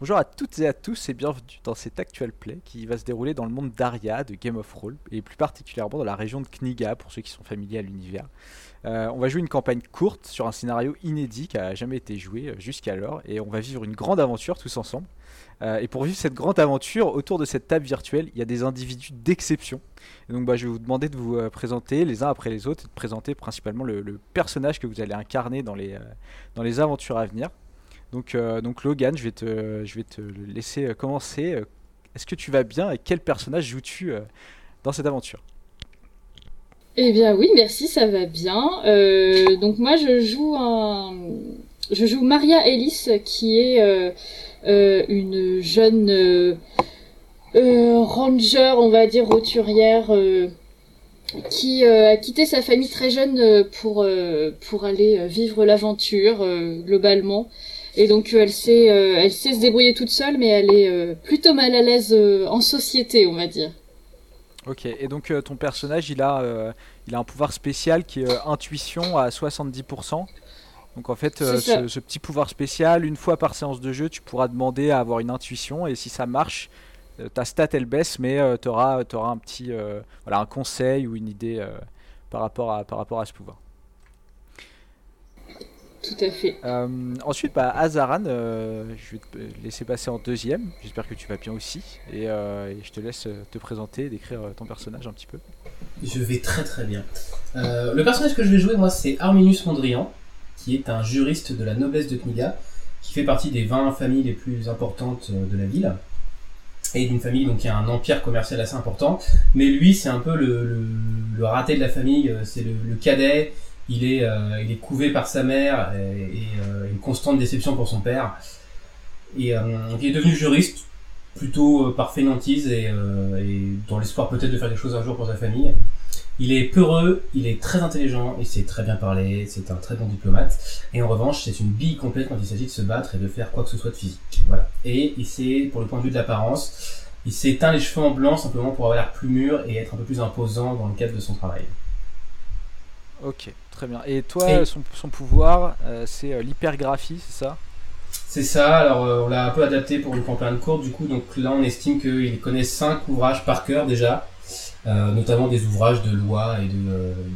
Bonjour à toutes et à tous et bienvenue dans cet actual play qui va se dérouler dans le monde d'Aria, de Game of Roll, et plus particulièrement dans la région de Kniga pour ceux qui sont familiers à l'univers. Euh, on va jouer une campagne courte sur un scénario inédit qui a jamais été joué euh, jusqu'alors, et on va vivre une grande aventure tous ensemble. Euh, et pour vivre cette grande aventure, autour de cette table virtuelle, il y a des individus d'exception. Donc bah, je vais vous demander de vous présenter les uns après les autres, et de présenter principalement le, personnage que vous allez incarner dans les aventures à venir. Donc, euh, donc Logan, je vais te, laisser euh, commencer. Euh, est-ce que tu vas bien et quel personnage joues-tu dans cette aventure? Eh bien oui, merci, ça va bien. donc moi je joue Maria Ellis qui est une jeune ranger, on va dire, roturière qui a quitté sa famille très jeune pour aller vivre l'aventure globalement. Et donc euh, elle sait, euh, elle sait se débrouiller toute seule, mais elle est euh, plutôt mal à l'aise en société, on va dire. Ok, et donc ton personnage, il a, il a un pouvoir spécial qui est intuition à 70%. Donc en fait, ce, petit pouvoir spécial, une fois par séance de jeu, tu pourras demander à avoir une intuition, et si ça marche, ta stat elle baisse, mais tu auras, auras, un petit voilà, un conseil ou une idée par, rapport à, par rapport à ce pouvoir. Tout à fait. Euh, ensuite, bah, Azaran, euh, je vais te laisser passer en deuxième. J'espère que tu vas bien aussi. Et, euh, je te laisse te présenter, décrire ton personnage un petit peu. Je vais très très bien. le personnage que je vais jouer, moi, c'est Arminius Mondrian, qui est un juriste de la noblesse de Kniga, qui fait partie des 20 familles les plus importantes de la ville. Et d'une famille donc, qui a un empire commercial assez important. Mais lui, c'est un peu le, raté de la famille, c'est le cadet il est, euh, il est couvé par sa mère et, euh, une constante déception pour son père. Et euh, il est devenu juriste, plutôt par fainéantise et, dans l'espoir peut-être de faire des choses un jour pour sa famille. Il est peureux, il est très intelligent, il sait très bien parler, c'est un très bon diplomate. Et en revanche, c'est une bille complète quand il s'agit de se battre et de faire quoi que ce soit de physique. Voilà. Et il sait, pour le point de vue de l'apparence, il s'est teint les cheveux en blanc simplement pour avoir l'air plus mûr et être un peu plus imposant dans le cadre de son travail. Ok, très bien. Et toi, Son, pouvoir, euh, c'est euh, l'hypergraphie, c'est ça? C'est ça, alors euh, on l'a un peu adapté pour une campagne courte, du coup, donc là on estime qu'il connaît 5 ouvrages par cœur déjà, notamment des ouvrages de loi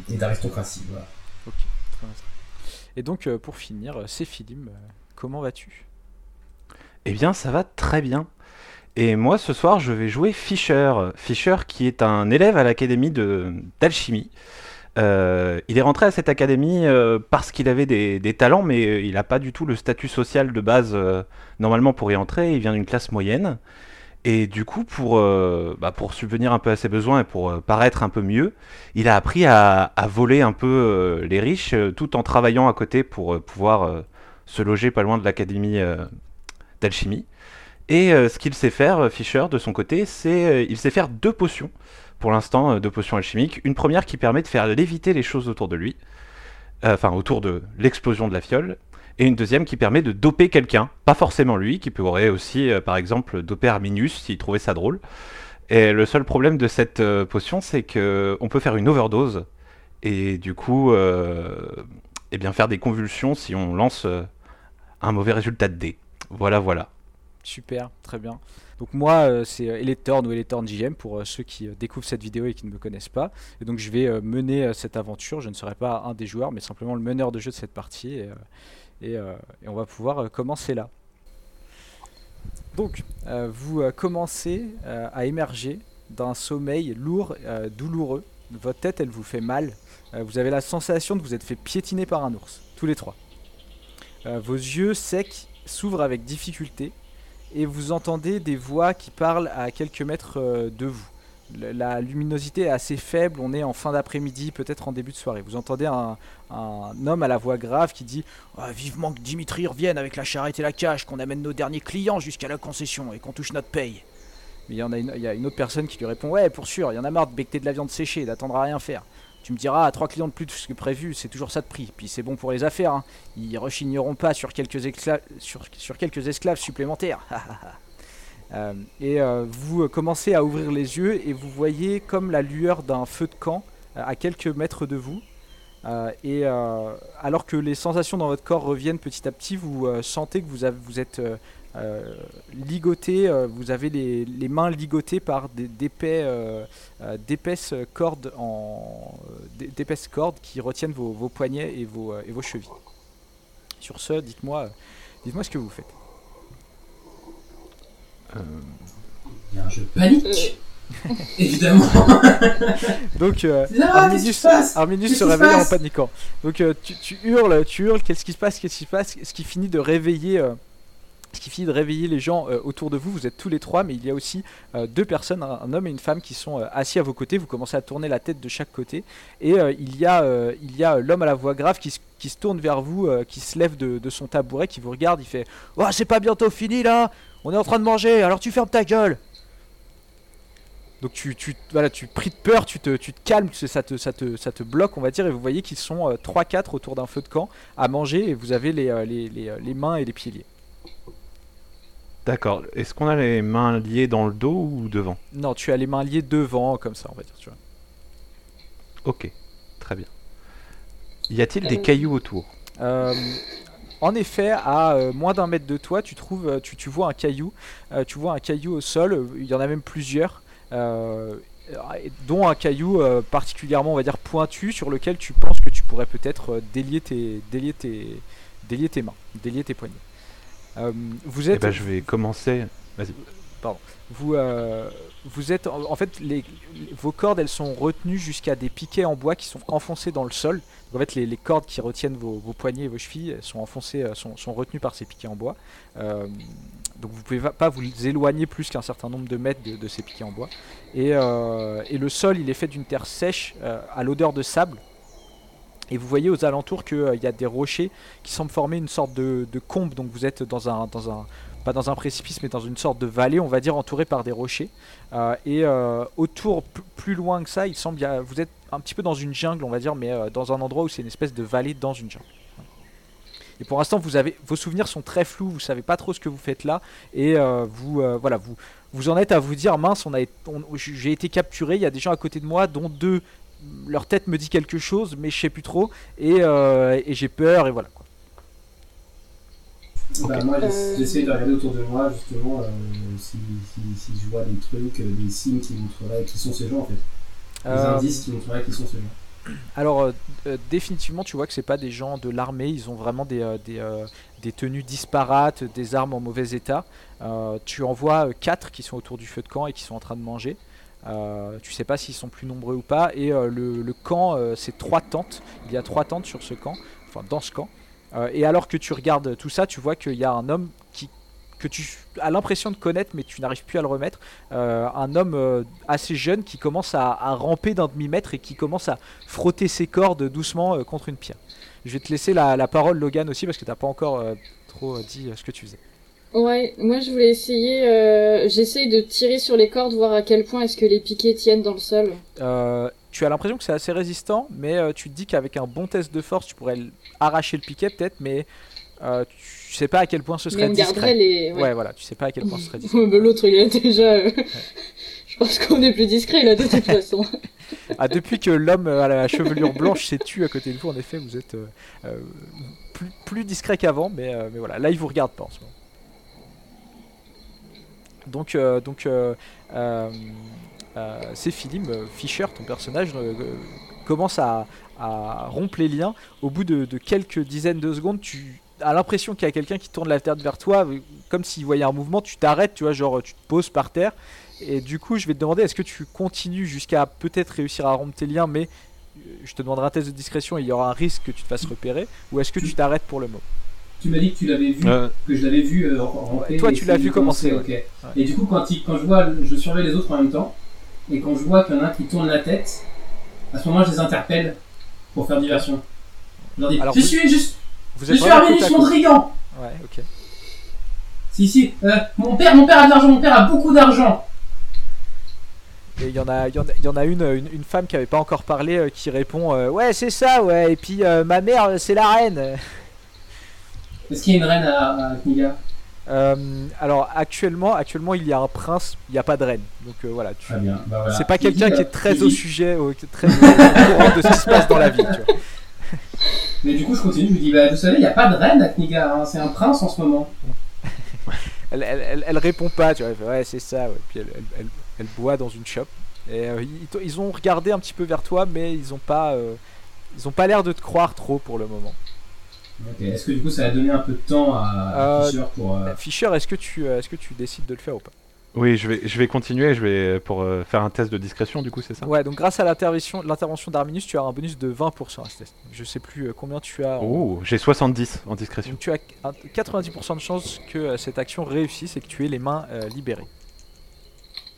et d'aristocratie. Voilà. Ok, très bien. Et donc, pour finir, Céphilim, comment vas-tu? Eh bien, ça va très bien. Et moi, ce soir, je vais jouer Fischer. Fischer, qui est un élève à l'académie d'alchimie. Euh, il est rentré à cette académie euh, parce qu'il avait des, talents, mais euh, il n'a pas du tout le statut social de base normalement pour y entrer. Il vient d'une classe moyenne. Et du coup, pour, bah, subvenir un peu à ses besoins et pour paraître un peu mieux, il a appris à, voler un peu les riches tout en travaillant à côté pour pouvoir se loger pas loin de l'académie d'alchimie. Et ce qu'il sait faire, Fischer, de son côté, c'est il sait faire deux potions pour l'instant euh, de potions alchimiques. Une première qui permet de faire léviter les choses autour de lui, euh, enfin autour de l'explosion de la fiole, et une deuxième qui permet de doper quelqu'un, pas forcément lui, qui pourrait aussi, euh, par exemple, doper Arminius s'il trouvait ça drôle. Et le seul problème de cette potion, c'est que on peut faire une overdose et du coup, eh bien faire des convulsions si on lance un mauvais résultat de dé. Voilà, voilà. Super, très bien. Donc moi, euh, c'est euh, Eletorn ou Eletorn JM pour euh, ceux qui découvrent cette vidéo et qui ne me connaissent pas. Et donc je vais mener cette aventure. Je ne serai pas un des joueurs, mais simplement le meneur de jeu de cette partie. Et, on va pouvoir commencer là. Donc, vous commencez à émerger d'un sommeil lourd, douloureux. Votre tête, elle vous fait mal. vous avez la sensation de vous être fait piétiner par un ours, tous les trois. vos yeux secs s'ouvrent avec difficulté et vous entendez des voix qui parlent à quelques mètres euh, de vous. La luminosité est assez faible, on est en fin d'après-midi, peut-être en début de soirée. Vous entendez un, homme à la voix grave qui dit ah, Vivement que Dimitri revienne avec la charrette et la cage, qu'on amène nos derniers clients jusqu'à la concession et qu'on touche notre paye. Mais il y, a une, il y a une autre personne qui lui répond Ouais, pour sûr, il y en a marre de becter de la viande séchée, d'attendre à rien faire. Tu me diras, trois clients de plus que prévu, c'est toujours ça de prix. Puis c'est bon pour les affaires. Hein. Ils rechigneront pas sur quelques, sur, quelques esclaves supplémentaires. Euh, et euh, vous commencez à ouvrir les yeux et vous voyez comme la lueur d'un feu de camp euh, à quelques mètres de vous. Et alors que les sensations dans votre corps reviennent petit à petit, vous sentez que vous, vous êtes euh, ligoté, euh, vous avez les, les mains ligotées par euh, euh, d'épaisses cordes en euh, d'é- d'épaisses cordes qui retiennent vos, vos poignets et vos, euh, et vos chevilles. Sur ce, dites-moi, euh, dites-moi ce que vous faites. Euh, Bien, je panique. Évidemment. Donc, euh, se Arminius se se réveille en paniquant. Donc euh, tu, tu hurles, tu hurles, qu'est-ce qui se passe, qu'est-ce qui se passe? Ce qui finit de réveiller, euh, ce qui finit de réveiller les gens euh, autour de vous. Vous êtes tous les trois, mais il y a aussi deux personnes, un, homme et une femme, qui sont assis à vos côtés. Vous commencez à tourner la tête de chaque côté, et il y a, il y a l'homme à la voix grave qui, se- qui se tourne vers vous, qui se lève de, de son tabouret, qui vous regarde. Il fait "Oh, c'est pas bientôt fini là On est en train de manger, alors tu fermes ta gueule." Donc tu, tu, voilà, tu pris de peur, tu te, tu te calmes, ça te, ça, te, ça te bloque, on va dire, et vous voyez qu'ils sont euh, 3-4 autour d'un feu de camp à manger, et vous avez les, euh, les, les, euh, les mains et les pieds liés. D'accord. Est-ce qu'on a les mains liées dans le dos ou devant? Non, tu as les mains liées devant, comme ça, on va dire, tu vois. Ok, très bien. Y a-t-il des Euh. cailloux autour? Euh, en effet, à euh, moins d'un mètre de toi, tu trouves, euh, tu, tu vois un caillou, euh, tu vois un caillou au sol. euh, Il y en a même plusieurs, euh, dont un caillou euh, particulièrement, on va dire pointu, sur lequel tu penses que tu pourrais peut-être euh, délier tes, délier tes, délier tes mains, délier tes poignets. Euh, vous Eh êtes, ben, je vais commencer. Vas-y. vous, euh, vous êtes, en, fait, les, vos cordes, elles sont retenues jusqu'à des piquets en bois qui sont enfoncés dans le sol. Donc, en fait, les, les cordes qui retiennent vos, vos poignets et vos chevilles sont enfoncées, euh, sont, sont retenues par ces piquets en bois. Euh, donc, vous pouvez va- pas vous éloigner plus qu'un certain nombre de mètres de, ces piquets en bois. Et, euh, et le sol, il est fait d'une terre sèche euh, à l'odeur de sable. Et vous voyez aux alentours qu'il y a des rochers qui semblent former une sorte de, combe. Donc vous êtes dans un, dans un, pas dans un précipice, mais dans une sorte de vallée, on va dire, entourée par des rochers. Euh, et euh, autour, plus loin que ça, il semble, vous êtes un petit peu dans une jungle, on va dire, mais euh, dans un endroit où c'est une espèce de vallée dans une jungle. Et pour l'instant, vous avez, vos souvenirs sont très flous, vous savez pas trop ce que vous faites là, et euh, vous, euh, voilà, vous, vous en êtes à vous dire, mince, on a, été- on- j'ai été capturé, il y a des gens à côté de moi, dont deux, leur tête me dit quelque chose, mais je sais plus trop, et, euh, et j'ai peur, et voilà. Quoi. Bah, moi, j'ess- j'essaie de regarder autour de moi, justement, euh, si, si, si je vois des trucs, des signes qui montreraient qui sont ces gens, en fait. Des Euh, indices qui montreraient qui sont ces gens. Alors euh, euh, définitivement tu vois que c'est pas des gens de l'armée, ils ont vraiment des, euh, tenues disparates, des armes en mauvais état. Tu en vois 4 qui sont autour du feu de camp et qui sont en train de manger. Tu sais pas s'ils sont plus nombreux ou pas. Et le, camp c'est trois tentes. Il y a trois tentes sur ce camp, enfin dans ce camp. Et alors que tu regardes tout ça, tu vois qu'il y a un homme que tu as l'impression de connaître mais tu n'arrives plus à le remettre. Euh, un homme euh, assez jeune qui commence à, à ramper d'un demi-mètre et qui commence à frotter ses cordes doucement euh, contre une pierre. Je vais te laisser la, la parole Logan aussi parce que t'as pas encore trop dit ce que tu faisais. Ouais, moi je voulais essayer, j'essaye de tirer sur les cordes, voir à quel point est-ce que les piquets tiennent dans le sol. Tu as l'impression que c'est assez résistant, mais tu te dis qu'avec un bon test de force, tu pourrais arracher le piquet peut-être, mais euh, tu sais pas à quel point ce Mais serait on garderait discret. les... Ouais. voilà, tu sais pas à quel point ce serait discret. L'autre il a déjà... euh, je pense qu'on est plus discret là de toute façon. Ah, depuis que l'homme à la chevelure blanche s'est tué à côté de vous, en effet, vous êtes euh, euh, plus, plus discret qu'avant, mais, euh, mais voilà, là il vous regarde pas en ce moment. Donc, euh, donc c'est Philippe Fischer, ton personnage, commence à, à rompre les liens. Au bout de, de quelques dizaines de secondes, tu as l'impression qu'il y a quelqu'un qui tourne la tête vers toi, comme s'il voyait un mouvement, tu t'arrêtes, tu vois, genre tu te poses par terre. Et du coup, je vais te demander, est-ce que tu continues jusqu'à peut-être réussir à rompre tes liens, mais euh, je te demanderai un test de discrétion et il y aura un risque que tu te fasses repérer, ou est-ce que tu t'arrêtes pour le moment Tu m'as dit que tu l'avais vu, Euh, que je l'avais vu euh, ramper. Ouais, toi, et tu l'as vu commencer. Et du coup, quand, il- quand je vois, je surveille les autres en même temps, et quand je vois qu'il y en a un qui tourne la tête, à ce moment, je les interpelle pour faire diversion. Je leur dis, Alors, je vous- suis juste, Vous je êtes suis à côte. Mondrian. Ouais, ok. Si, si, euh, mon père, mon père a de l'argent, mon père a beaucoup d'argent. Et il y en a, il y en a, il y en a une, une, une femme qui avait pas encore parlé euh, qui répond euh, Ouais, c'est ça, ouais, et puis ma mère, c'est la reine. Est-ce qu'il y a une reine à, à Kniga? Alors actuellement, actuellement, il y a un prince, il n'y a pas de reine. Donc voilà, tu- bah voilà. c'est pas quelqu'un qui est très au sujet, au, très au courant de ce qui se passe dans la vie. Tu vois. Mais du coup, je continue, je lui dis, bah, vous savez, il n'y a pas de reine à Kniga, hein, c'est un prince en ce moment. elle, elle, elle- elle répond pas, tu vois. Elle fait, ouais, c'est ça. ouais. Puis elle, elle- elle- elle boit dans une shop. Et euh, ils, ont regardé un petit peu vers toi, mais ils ont pas, euh, ils ont pas l'air de te croire trop pour le moment. Ok. Est-ce que du coup ça a donné un peu de temps à Euh, Fischer pour. Fischer, est-ce que tu, est-ce que tu décides de le faire ou pas? Oui, je vais, je vais continuer. Je vais pour euh, faire un test de discrétion. Du coup, c'est ça? Ouais, donc grâce à l'intervention, l'intervention d'Arminus, tu as un bonus de 20% à ce test. Je sais plus euh, combien tu as. en- Oh, j'ai 70 en discrétion. Donc tu as un- 90% de chance que euh, cette action réussisse et que tu aies les mains euh, libérées.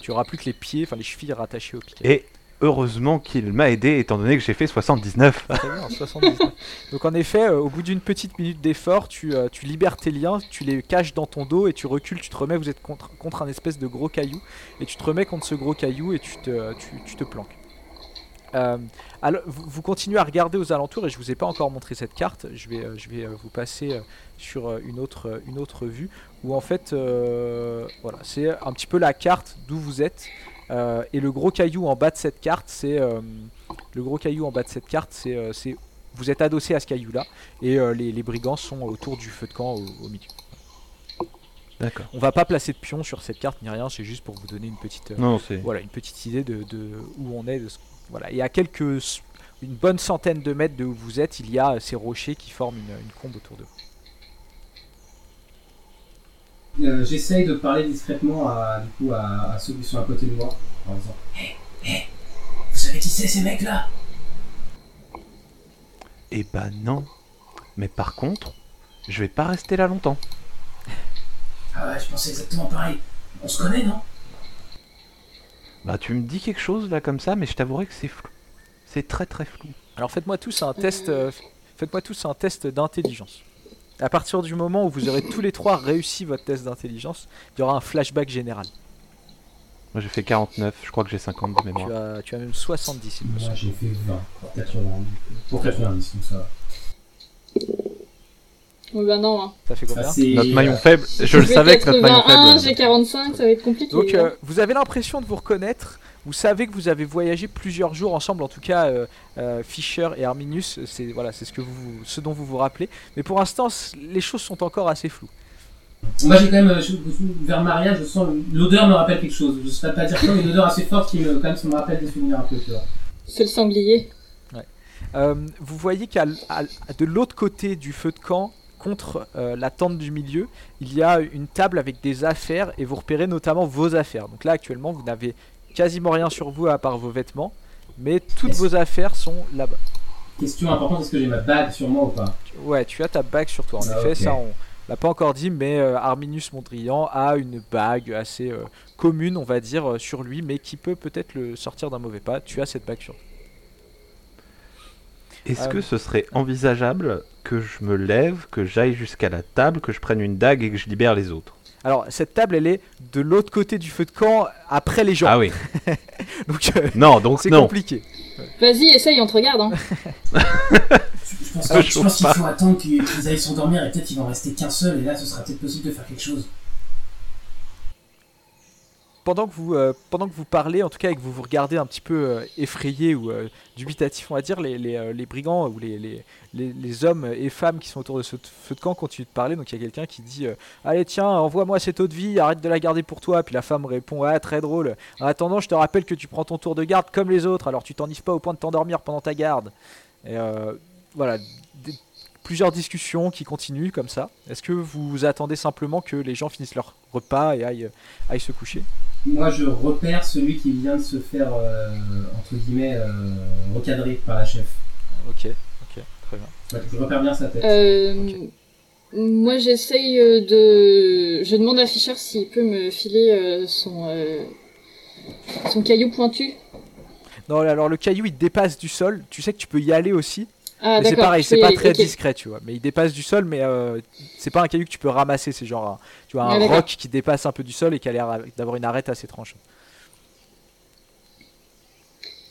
Tu auras plus que les pieds, enfin les chevilles rattachées aux pieds. Et heureusement qu'il m'a aidé, étant donné que j'ai fait 79. Très bien, 79. Donc en effet, euh, au bout d'une petite minute d'effort, tu, euh, tu libères tes liens, tu les caches dans ton dos et tu recules, tu te remets, vous êtes contre, contre un espèce de gros caillou, et tu te remets contre ce gros caillou et tu te, te planques. Euh, alors, vous, continuez à regarder aux alentours et je vous ai pas encore montré cette carte. Je vais, euh, je vais euh, vous passer euh, sur euh, une autre, euh, une autre vue où en fait, euh, voilà, c'est un petit peu la carte d'où vous êtes. Euh, et le gros caillou en bas de cette carte, c'est euh, le gros caillou en bas de cette carte, c'est euh, vous êtes adossé à ce caillou là et les, les brigands sont autour du feu de camp au, au milieu. D'accord. On va pas placer de pion sur cette carte ni rien, c'est juste pour vous donner une petite, Non, voilà, une petite idée de, de où on est. De ce- voilà. Et à quelques, une bonne centaine de mètres de où vous êtes, il y a ces rochers qui forment une, une combe autour d'eux. Euh, J'essaye de parler discrètement à, du coup, à, à ceux qui sont à côté de moi. En disant Hé, hé, vous savez qui c'est ces mecs-là? Eh ben non. Mais par contre, je vais pas rester là longtemps. Ah ouais, je pensais exactement pareil. On se connaît, non? Bah, tu me dis quelque chose là comme ça, mais je t'avouerai que c'est flou. C'est très très flou. Alors faites-moi tous un test, euh, faites-moi tous un test d'intelligence. À partir du moment où vous aurez tous les trois réussi votre test d'intelligence, il y aura un flashback général. Moi j'ai fait 49, je crois que j'ai 50 de Tu mémoire. as, tu as même 70 il me Moi semble. j'ai fait 20 pour 90. Pour 90, donc ça va. Oui, bah non. Hein. Ça fait Ça, combien c'est- Notre maillon faible, je le J'ai savais que notre maillon 81, faible. j'ai 45, ça va être compliqué. Donc hein. euh, vous avez l'impression de vous reconnaître, vous savez que vous avez voyagé plusieurs jours ensemble, en tout cas euh, euh, Fischer et Arminius, c'est voilà, c'est ce que vous, ce dont vous vous rappelez. Mais pour l'instant, les choses sont encore assez floues. Moi j'ai quand même, euh, je- vers Maria, je sens l'odeur me rappelle quelque chose. Je sais pas dire quoi, mais une odeur assez forte qui me, quand même, ça me rappelle des souvenirs un peu. C'est le sanglier. Euh, vous voyez qu'à de l'autre côté du feu de camp, contre euh, la tente du milieu, il y a une table avec des affaires et vous repérez notamment vos affaires. Donc là actuellement, vous n'avez quasiment rien sur vous à part vos vêtements, mais toutes vos affaires sont là-bas. Question importante, est-ce que j'ai ma bague sur moi ou pas? Ouais, tu as ta bague sur toi. En Ah, effet, ça on l'a pas encore dit, mais euh, Arminius Mondrian a une bague assez euh, commune, on va dire, euh, sur lui, mais qui peut peut-être le sortir d'un mauvais pas. Tu as cette bague sur toi. Est-ce Euh, que ce serait envisageable que je me lève, que j'aille jusqu'à la table, que je prenne une dague et que je libère les autres? Alors cette table, elle est de l'autre côté du feu de camp, après les gens. Ah oui. Donc euh, Non, donc c'est compliqué. Vas-y, essaye, on te regarde. Hein. Je pense, qu'il faut attendre qu'ils qu'ils aillent s'endormir et peut-être il va en rester qu'un seul et là ce sera peut-être possible de faire quelque chose. Pendant que vous, euh, pendant que vous parlez, en tout cas, et que vous vous regardez un petit peu euh, effrayé ou euh, dubitatif, on va dire, les, brigands ou les, hommes et femmes qui sont autour de ce feu de camp continuent de parler. Donc il y a quelqu'un qui dit Allez, tiens, envoie-moi cette eau de vie, arrête de la garder pour toi. Puis la femme répond Ah, très drôle. En attendant, je te rappelle que tu prends ton tour de garde comme les autres, alors tu t'ennives pas au point de t'endormir pendant ta garde. Et voilà, plusieurs discussions qui continuent comme ça. Est-ce que vous attendez simplement que les gens finissent leur repas et aillent, aillent se coucher? Moi je repère celui qui vient de se faire, euh, entre guillemets, euh, recadrer par la chef. Ok, ok, très bien. Ouais, je repère bien sa tête. Euh, Moi, j'essaye de. Je demande à Fischer s'il peut me filer euh, son, euh, son caillou pointu. Non, alors le caillou il dépasse du sol. Tu sais que tu peux y aller aussi. Ah, mais c'est pareil, c'est pas très discret, tu vois. Mais il dépasse du sol, mais euh, c'est pas un caillou que tu peux ramasser. C'est genre un, tu vois, Ah, un d'accord. roc qui dépasse un peu du sol et qui a l'air d'avoir une arête assez tranchante.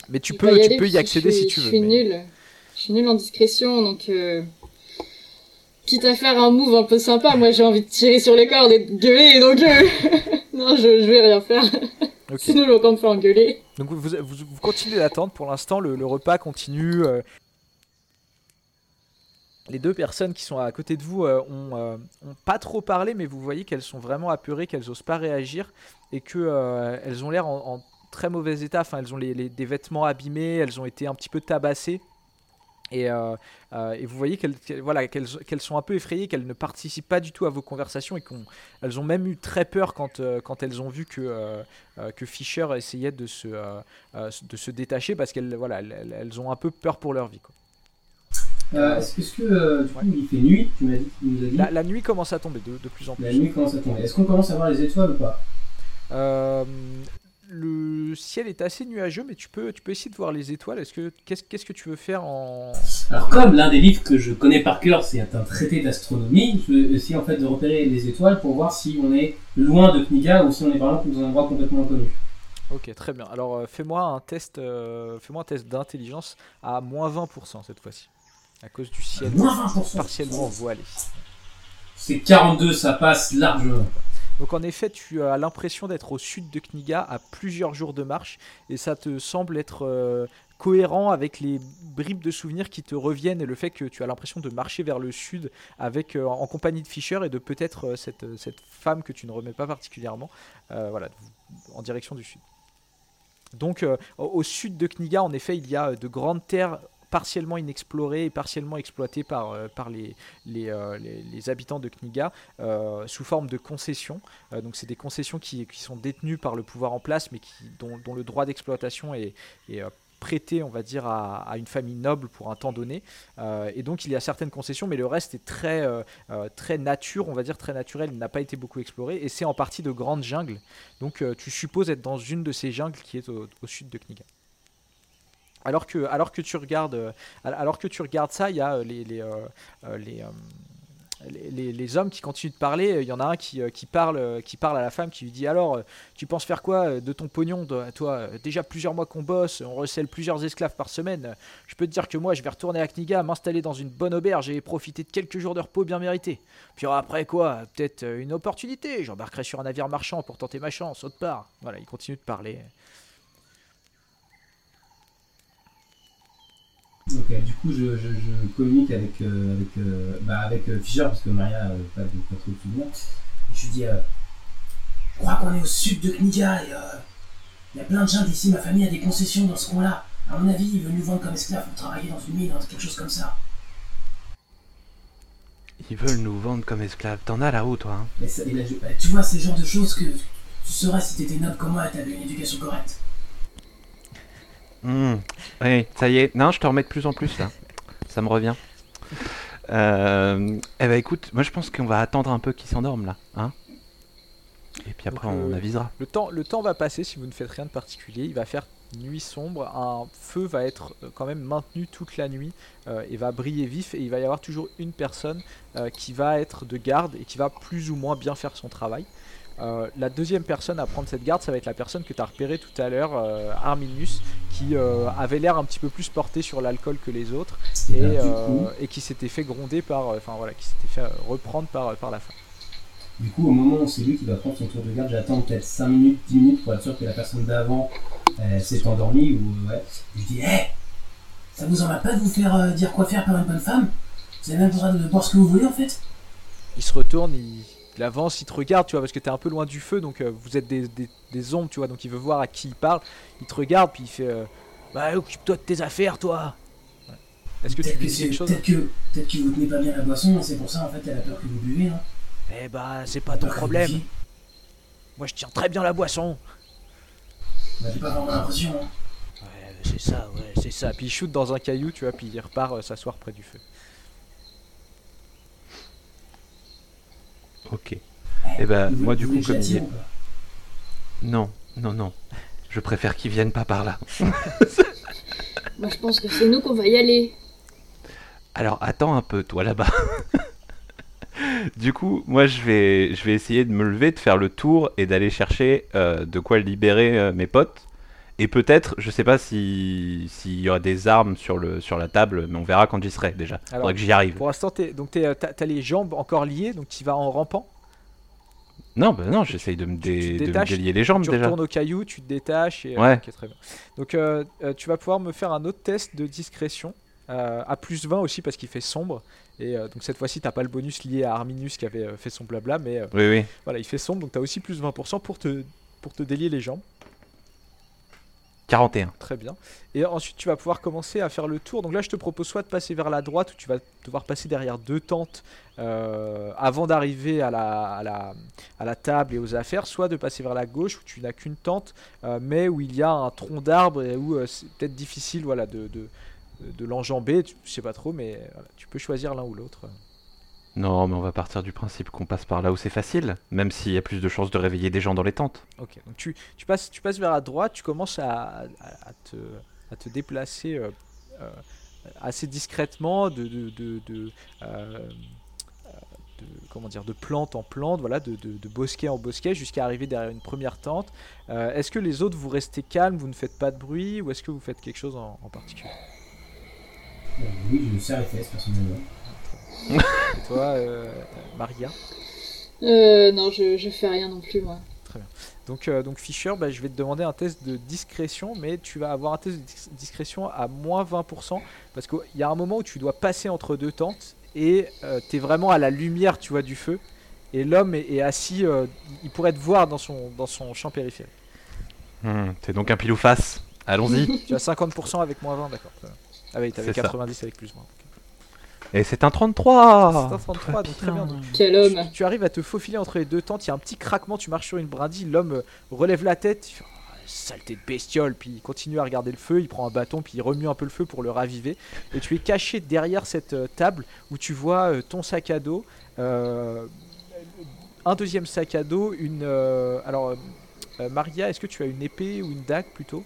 Mais tu Je peux, pas tu aller peux y accéder si tu veux. Je suis mais- nulle. Je suis nulle en discrétion, donc. euh, Quitte à faire un move un peu sympa, moi j'ai envie de tirer sur les cordes et de gueuler, donc. euh, non, je, je vais rien faire. Sinon, je vais encore me faire engueuler. Donc vous, vous, vous continuez d'attendre. Pour l'instant, le, le repas continue. euh, les deux personnes qui sont à côté de vous euh, ont, euh, ont pas trop parlé, mais vous voyez qu'elles sont vraiment apeurées, qu'elles osent pas réagir et que euh, elles ont l'air en, très mauvais état. Enfin, elles ont des vêtements abîmés, elles ont été un petit peu tabassées. Et, euh, vous voyez qu'elles voilà, sont un peu effrayées, qu'elles ne participent pas du tout à vos conversations et qu'elles ont même eu très peur quand, elles ont vu que, que Fischer essayait de se, détacher parce qu'elles voilà, elles, ont un peu peur pour leur vie. Euh, Est-ce que, est-ce que, euh, du coup, il fait nuit Tu m'as dit, tu nous as dit La, la nuit commence à tomber de, de plus en plus. La nuit commence à tomber. Est-ce qu'on commence à voir les étoiles ou pas Euh, le ciel est assez nuageux, mais tu peux, tu peux essayer de voir les étoiles. Est-ce que qu'est-ce que tu veux faire en Alors comme l'un des livres que je connais par cœur, c'est un traité d'astronomie, je vais essayer en fait de repérer les étoiles pour voir si on est loin de Kniga ou si on est par exemple dans un endroit complètement inconnu. Ok, très bien. Alors euh, fais-moi un test, euh, fais-moi un test d'intelligence à moins 20% cette fois-ci, à cause du ciel Moins 20%. partiellement voilé. C'est 42, ça passe largement. Donc en effet, tu as l'impression d'être au sud de Kniga à plusieurs jours de marche et ça te semble être euh, cohérent avec les bribes de souvenirs qui te reviennent et le fait que tu as l'impression de marcher vers le sud avec euh, en compagnie de Fischer et de peut-être euh, cette, cette femme que tu ne remets pas particulièrement voilà, en direction du sud. Donc au, sud de Kniga, en effet, il y a de grandes terres partiellement inexplorées et partiellement exploitées par, euh, par les, euh, les- les habitants de Kniga euh, sous forme de concessions. Donc c'est des concessions qui, qui sont détenues par le pouvoir en place, mais qui, dont, dont le droit d'exploitation est, est, prêté, on va dire, à, à une famille noble pour un temps donné. Et donc il y a certaines concessions, mais le reste est très, très nature, on va dire très naturel, il n'a pas été beaucoup exploré, et c'est en partie de grandes jungles. Donc tu supposes être dans une de ces jungles qui est au, au sud de Kniga. Alors que, alors que tu regardes, euh, alors que tu regardes ça, il y a euh, les, euh, les, les, les- hommes qui continuent de parler. Il y en a un qui, qui, parle, qui parle à la femme, qui lui dit Alors, tu penses faire quoi de ton pognon Toi, déjà plusieurs mois qu'on bosse, on recèle plusieurs esclaves par semaine. Je peux te dire que moi, je vais retourner à Kniga, m'installer dans une bonne auberge et profiter de quelques jours de repos bien mérités. Puis après quoi Peut-être une opportunité. J'embarquerai sur un navire marchand pour tenter ma chance, autre part. Voilà, il continue de parler. Euh, du coup, je, je, je communique avec, euh, avec, euh, bah, avec euh, Fischer, parce que Maria n'a pas, de- pas trop de souvenirs. Et je lui dis, euh, je crois qu'on est au sud de Kniga et euh, il y a plein de gens d'ici, ma famille a des concessions dans ce coin-là. À mon avis, ils veulent nous vendre comme esclaves pour travailler dans une mine, dans quelque chose comme ça. Ils veulent nous vendre comme esclaves. T'en as là-haut, toi. Hein ça- là, je- bah, tu vois, c'est le genre de choses que tu saurais si t'étais noble comme moi et t'avais une éducation correcte. Hmm. Oui, ça y est. Non, je te remets de plus en plus là. Ça me revient. Euh, eh ben écoute, moi je pense qu'on va attendre un peu qu'ils s'endorment là, hein Et puis après Donc, on euh, avisera. Le temps, le temps va passer si vous ne faites rien de particulier. Il va faire nuit sombre. Un feu va être euh, quand même maintenu toute la nuit euh, et va briller vif. Et il va y avoir toujours une personne qui va être de garde et qui va plus ou moins bien faire son travail. Euh, la deuxième personne à prendre cette garde, ça va être la personne que tu as repérée tout à l'heure, euh, Arminius, qui euh, avait l'air un petit peu plus porté sur l'alcool que les autres et, bah, euh, et qui s'était fait gronder par, enfin voilà, qui s'était fait reprendre par, par la femme. Du coup, au moment où c'est lui qui va prendre son tour de garde, j'attends peut-être 5 minutes, 10 minutes pour être sûr que la personne d'avant s'est endormie ou ouais. Je dis, hé, ça vous en va pas de vous faire dire quoi faire par une bonne femme? Vous avez même le droit de voir ce que vous voulez en fait il se retourne, il, il avance, il te regarde, tu vois, parce que t'es un peu loin du feu, donc euh, vous êtes des, des, des ombres, tu vois, donc il veut voir à qui il parle. Il te regarde, puis il fait euh, Bah, occupe-toi de tes affaires, toi Ouais. Est-ce que tu dis quelque chose? peut-être que, peut-être que vous tenez pas bien la boisson, c'est pour ça en fait elle a peur que vous buvez. Hein. Eh bah, c'est pas ton problème. Moi, je tiens très bien la boisson. Bah, J'ai pas vraiment l'impression. Hein. Ouais, c'est ça, ouais, c'est ça. Puis il shoot dans un caillou, tu vois, puis il repart euh, s'asseoir près du feu. Ok. Eh, Eh ben, vous- moi, du coup, comme pas Non, non, non. Je préfère qu'ils viennent pas par là. Moi, je pense que c'est nous qu'on va y aller. Alors attends un peu, toi là-bas. du coup, moi je vais, je vais essayer de me lever, de faire le tour et d'aller chercher euh, de quoi libérer euh, mes potes. Et peut-être, je sais pas si s'il y aura des armes sur, le, sur la table, mais on verra quand j'y serai déjà. Alors, Faudrait que j'y arrive. Pour l'instant, donc euh, t'as, t'as les jambes encore liées, donc tu vas en rampant? Non, bah non, j'essaye de, me tu dé- de me délier les jambes tu déjà. retournes au caillou, tu te détaches. Et, euh, Ouais. ok, très bien. Donc euh, tu vas pouvoir me faire un autre test de discrétion. euh, à plus 20 aussi parce qu'il fait sombre. Et euh, donc cette fois-ci, t'as pas le bonus lié à Arminius qui avait fait son blabla, mais Oui, oui. voilà, il fait sombre, donc t'as aussi plus 20% pour te, pour te délier les jambes. 41. Très bien. Et ensuite, tu vas pouvoir commencer à faire le tour. Donc là, je te propose soit de passer vers la droite, où tu vas devoir passer derrière deux tentes euh, avant d'arriver à la, table et aux affaires, soit de passer vers la gauche, où tu n'as qu'une tente, euh, mais où il y a un tronc d'arbre et où euh, c'est peut-être difficile voilà, de, l'enjamber. Je sais pas trop, mais tu peux choisir l'un ou l'autre. Non, mais on va partir du principe qu'on passe par là où c'est facile, même s'il y a plus de chances de réveiller des gens dans les tentes. Ok, donc tu, tu, passes, tu passes vers la droite, tu commences à, à- à te, à te déplacer euh, euh, assez discrètement de, de, de, de, euh, de- comment dire, de plante en plante, voilà, de, de, de bosquet en bosquet, jusqu'à arriver derrière une première tente. Euh, est-ce que les autres, vous restez calmes, vous ne faites pas de bruit, ou est-ce que vous faites quelque chose en, en particulier? Oui, je me serre les fesses personnellement. Et toi, euh, Maria Euh, non, je, je fais rien non plus, moi. Donc, euh, donc Fischer, bah, je vais te demander un test de discrétion, mais tu vas avoir un test de dis- discrétion à moins 20%, parce qu'il y a un moment où tu dois passer entre deux tentes, et tu es vraiment à la lumière, tu vois, du feu, et l'homme est, est assis, euh, il pourrait te voir dans son, dans son champ périphérique. Hmm, c'est donc un pile ou face. Allons-y. tu as 50% avec moins 20, d'accord. très bien. Ah oui, t'avais C'est ça. 90 avec plus 20. ok. Et c'est un 33 C'est un 33, donc très bien. donc Quel tu, homme. tu arrives à te faufiler entre les deux tentes, il y a un petit craquement, tu marches sur une brindille, l'homme euh, relève la tête, il fait, Ah, saleté de bestiole, puis il continue à regarder le feu, il prend un bâton, puis il remue un peu le feu pour le raviver, et tu es caché derrière cette euh, table où tu vois euh, ton sac à dos, euh, un deuxième sac à dos, une... euh, alors, Maria, est-ce que tu as une épée ou une dague plutôt?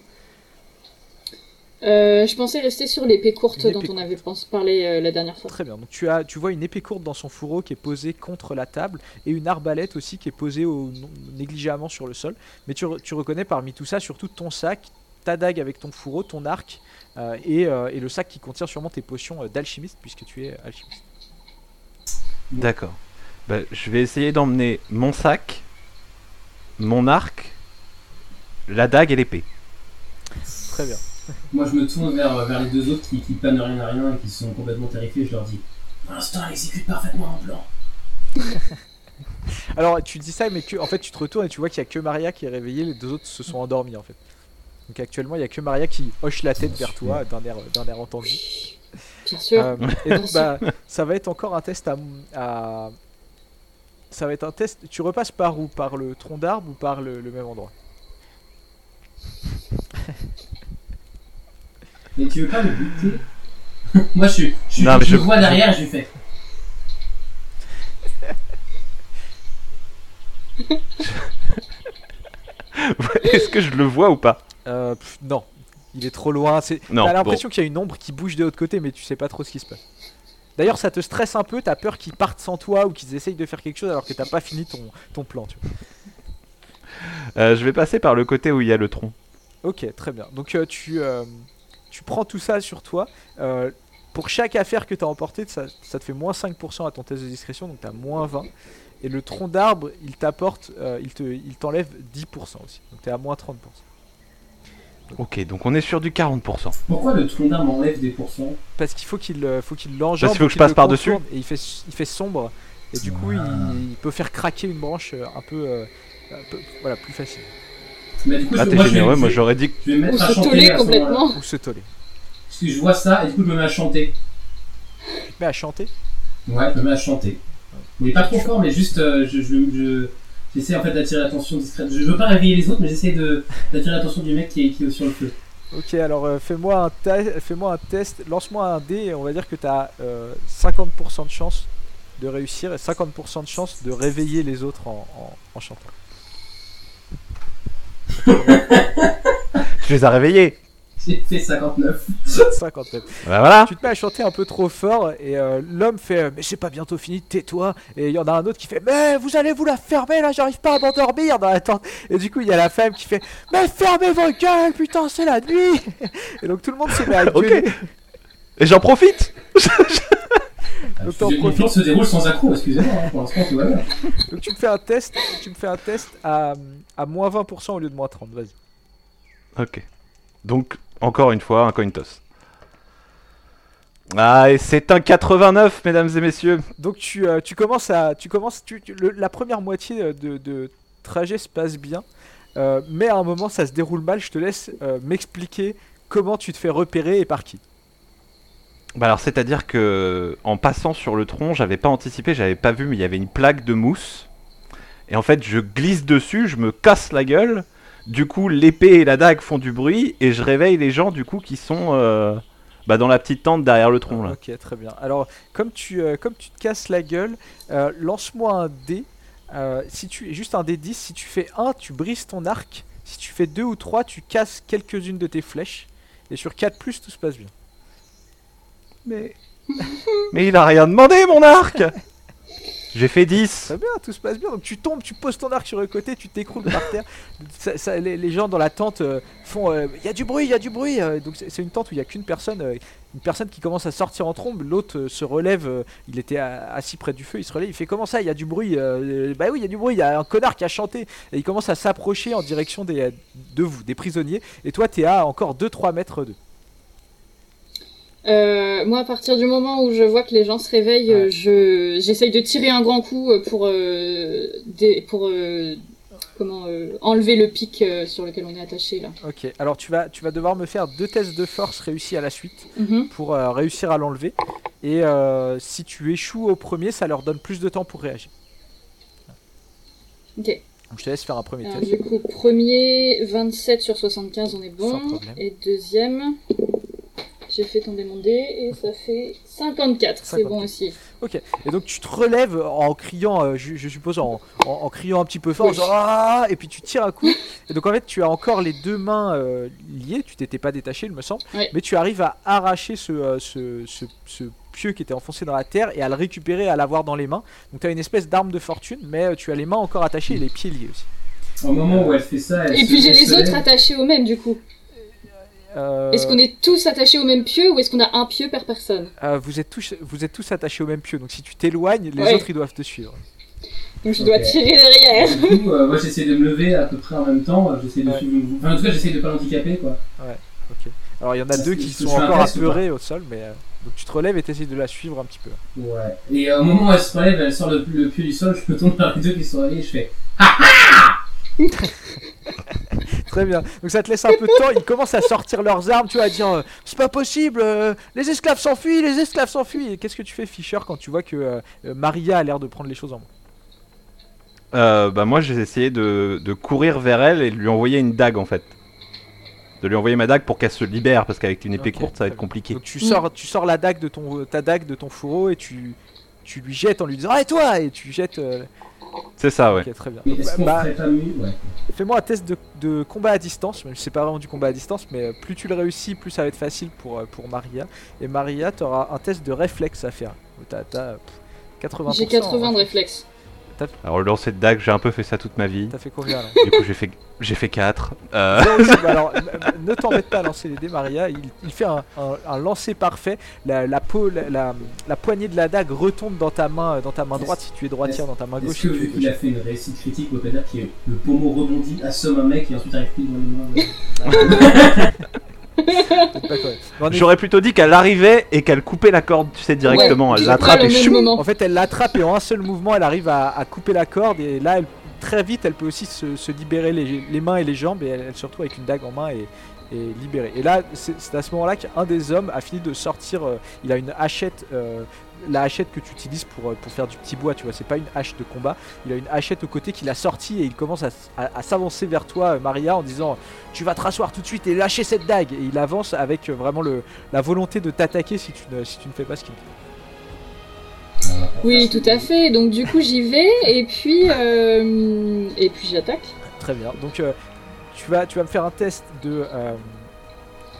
Euh, je pensais rester sur l'épée courte dont on avait parlé euh, la dernière fois. Très bien. Donc tu as, tu vois une épée courte dans son fourreau qui est posée contre la table et une arbalète aussi qui est posée au, négligemment sur le sol. Mais tu, re- tu reconnais parmi tout ça surtout ton sac, ta dague avec ton fourreau, ton arc euh, et, euh, et le sac qui contient sûrement tes potions euh, d'alchimiste puisque tu es alchimiste. D'accord. Bah, je vais essayer d'emmener mon sac, mon arc, la dague et l'épée. Très bien. Moi, je me tourne vers, vers les deux autres qui, qui planent rien à rien et qui sont complètement terrifiés. Je leur dis Pour l'instant, elle exécute parfaitement mon plan. Alors tu dis ça mais que, en fait tu te retournes et tu vois qu'il n'y a que Maria qui est réveillée, les deux autres se sont endormis en fait. Donc actuellement il n'y a que Maria qui hoche la tête vers toi d'un air, d'un air entendu. Bien sûr. Euh, et donc, bah, ça va être encore un test à, à- Ça va être un test. Tu repasses par où? Par le tronc d'arbre ou par le, le même endroit? Mais tu veux pas me buter Moi, je, suis- je, Non, je je- le vois derrière et je lui fais Est-ce que je le vois ou pas Euh, pff, Non, il est trop loin. T'as l'impression qu'il y a une ombre qui bouge de l'autre côté, mais tu sais pas trop ce qui se passe. D'ailleurs, ça te stresse un peu. T'as peur qu'ils partent sans toi ou qu'ils essayent de faire quelque chose alors que t'as pas fini ton, ton plan. Tu vois. Euh, Je vais passer par le côté où il y a le tronc. Ok, très bien. Donc euh, tu, euh, tu prends tout ça sur toi. Euh, pour chaque affaire que tu as emportée, ça, ça te fait moins 5% à ton test de discrétion, donc tu as moins 20. Et le tronc d'arbre, il t'apporte, euh, il te, il t'enlève 10% aussi. Donc tu es à moins 30%. Ok, donc on est sur du 40%. Pourquoi le tronc d'arbre m'enlève des pourcents? Parce qu'il faut qu'il euh, faut qu'il l'enjambe. Parce qu'il faut que je passe par-dessus. Et il fait, il fait sombre. Et du coup, il, il peut faire craquer une branche un peu, euh, un peu- voilà, plus facile. Bah, du coup, Ah, t'es généreux, moi j'aurais dit que. je vais me mettre à se chanter. complètement. Ou se toller. Parce que je vois ça et du coup, je me mets à chanter. Tu te mets à chanter. Ouais, je me mets à chanter. Mais pas trop fort, mais juste, euh, je, je, je- j'essaie en fait d'attirer l'attention discrète. Je veux pas réveiller les autres, mais j'essaie de, d'attirer l'attention du mec qui est, qui est sur le feu. Ok, alors euh, fais-moi un, te- fais-moi un test, lance-moi un dé et on va dire que tu as 50% de chance de réussir et 50% de chance de réveiller les autres en, en, en chantant. Tu les as réveillés J'ai fait 59. 59. Bah voilà Tu te mets à chanter un peu trop fort et euh, l'homme fait euh, Mais c'est pas bientôt fini, tais-toi. Et il y en a un autre qui fait Mais vous allez vous la fermer là, j'arrive pas à m'endormir dans la tente. Et du coup, il y a la femme qui fait Mais fermez vos gueules, putain, c'est la nuit. Et donc tout le monde se met à gueuler. Et j'en profite Donc Mon plan profites. se déroule sans accroc, excusez-moi, hein, pour l'instant tout va bien. Donc tu me fais un test, tu me fais un test à, à moins 20% au lieu de moins 30, vas-y. Ok. Donc, encore une fois, un coin toss. Ah, et c'est un 89, mesdames et messieurs. Donc tu, euh, tu commences à. Tu commences, tu, tu- le- la première moitié de, de trajet se passe bien. euh, mais à un moment, ça se déroule mal. Je te laisse euh, m'expliquer comment tu te fais repérer et par qui. Bah alors, c'est-à-dire que en passant sur le tronc, j'avais pas anticipé, j'avais pas vu, mais il y avait une plaque de mousse. Et en fait, je glisse dessus, je me casse la gueule. Du coup, l'épée et la dague font du bruit et je réveille les gens du coup qui sont euh, bah, dans la petite tente derrière le tronc là. Ok, très bien. Alors, comme tu, euh, comme tu te casses la gueule, euh, lance-moi un dé. Si tu, juste un dé 10. Si tu fais 1, tu brises ton arc. Si tu fais 2 ou 3, tu casses quelques-unes de tes flèches. Et sur 4, tout se passe bien. Mais mais il a rien demandé mon arc. J'ai fait 10. Très bien, tout se passe bien. Donc tu tombes, tu poses ton arc sur le côté, tu t'écroules par terre. Ça- ça- les, les gens dans la tente euh, font Il y a du bruit, il y a du bruit. euh, donc c'est une tente où il n'y a qu'une personne. euh, une personne qui commence à sortir en trombe, l'autre euh, se relève. euh, il était euh, assis près du feu, il se relève. Il fait Comment ça Il y a du bruit euh, Bah oui, il y a du bruit. Il y a un connard qui a chanté. Et il commence à s'approcher en direction des, euh, de vous, des prisonniers. Et toi, t'es à encore 2-3 mètres d'eux. Euh, moi, à partir du moment où je vois que les gens se réveillent, Ouais. euh, je j'essaye de tirer un grand coup euh, pour euh, pour euh, comment enlever le pic sur lequel on est attaché là. Ok, alors tu vas, tu vas devoir me faire deux tests de force réussis à la suite. Mhm. pour réussir à l'enlever. Et si tu échoues au premier, ça leur donne plus de temps pour réagir. Ok. Donc je te laisse faire un premier Alors, test. du coup, premier 27 sur 75, on est bon. Sans problème. Et deuxième, j'ai fait tomber mon dé et ça fait 54. C'est 54. bon aussi. Et donc tu te relèves en criant, euh, je, je suppose en, en- en criant un petit peu fort, Oui. genre, Ah et puis tu tires un coup. Et donc en fait tu as encore les deux mains euh, liées, tu t'étais pas détaché il me semble, mais tu arrives à arracher ce, euh, ce, ce- ce pieu qui était enfoncé dans la terre et à le récupérer, à l'avoir dans les mains. Donc tu as une espèce d'arme de fortune, mais tu as les mains encore attachées et les pieds liés aussi. Au moment où elle fait ça, elle Et se- puis j'ai les autres attachés au même du coup. Euh, Est-ce qu'on est tous attachés au même pieu ou est-ce qu'on a un pieu par personne? Euh, vous, êtes tous, vous êtes tous attachés au même pieu, donc si tu t'éloignes, les Ouais. autres ils doivent te suivre. Donc je dois tirer derrière. Du coup, euh, moi j'essaie de me lever à peu près en même temps. J'essaie de Ouais. suivre Enfin, en tout cas, j'essaie de pas l'handicaper quoi. Ok. Alors il y en a deux qui sont encore apeurés au sol, mais euh, donc tu te relèves et t'essayes de la suivre un petit peu. Ouais. Et au moment où elle se relève, elle sort le, le pied du sol, je me tourne vers les deux qui sont réveillés, je fais Très bien. Donc ça te laisse un peu de temps. Ils commencent à sortir leurs armes, tu vois, à dire euh, c'est pas possible, euh, les esclaves s'enfuient, les esclaves s'enfuient. Et qu'est-ce que tu fais, Fischer, quand tu vois que euh, Maria a l'air de prendre les choses en main? Bah moi j'ai essayé de, de courir vers elle et de lui envoyer une dague en fait. De lui envoyer ma dague pour qu'elle se libère parce qu'avec une épée courte ça va être compliqué. Donc tu sors, tu sors la dague de ton, ta dague de ton fourreau et tu, tu lui jettes en lui disant ah et toi? Et tu jettes. C'est ça ouais. Ok, très bien. Bah, Ouais. Fais-moi un test de, de combat à distance, même si c'est pas vraiment du combat à distance, mais euh, plus tu le réussis, plus ça va être facile pour, euh, pour Maria. Et Maria, tu auras un test de réflexe à faire. T'as, t'as, pff, 80%. J'ai 80 en de réflexe. Alors le lancer de dague j'ai un peu fait ça toute ma vie. T'as fait combien là Du coup j'ai fait j'ai fait 4. Euh, zéro. Bah alors, ne t'embête pas à lancer les dés, Maria. Il, il fait un, un, un lancer parfait. La, la, peau, la, la, la poignée de la dague retombe dans ta main, euh, dans ta main droite si tu es droitière, dans ta main Est-ce gauche que si tu es vu qu'il a gaucher. fait une réussite critique, peut dire que le pommeau rebondit, assomme un mec et ensuite arrive plus dans les mains J'aurais plutôt dit qu'elle arrivait et qu'elle coupait la corde, tu sais, directement. Ouais, elle l'attrape et moment. En fait, elle l'attrape et en un seul mouvement, elle arrive à, à couper la corde. Et là, elle- très vite, elle peut aussi se, se libérer les, les mains et les jambes. Et elle, elle se retrouve avec une dague en main et, et libérée. Et là, c'est c'est à ce moment-là qu'un des hommes a fini de sortir. euh, il a une hachette. euh, la hachette que tu utilises pour, euh, pour faire du petit bois, tu vois, c'est pas une hache de combat. Il a une hachette au côté qu'il a sortie et il commence à, à- à s'avancer vers toi, euh, Maria, en disant Tu vas te rasseoir tout de suite et lâcher cette dague. Et il avance avec euh, vraiment le, la volonté de t'attaquer si, tu ne- si tu ne fais pas ce qu'il dit. Oui, tout à fait. Donc du coup j'y vais et puis euh, et puis j'attaque. Très bien. Donc euh, tu, vas, tu vas me faire un test de, euh,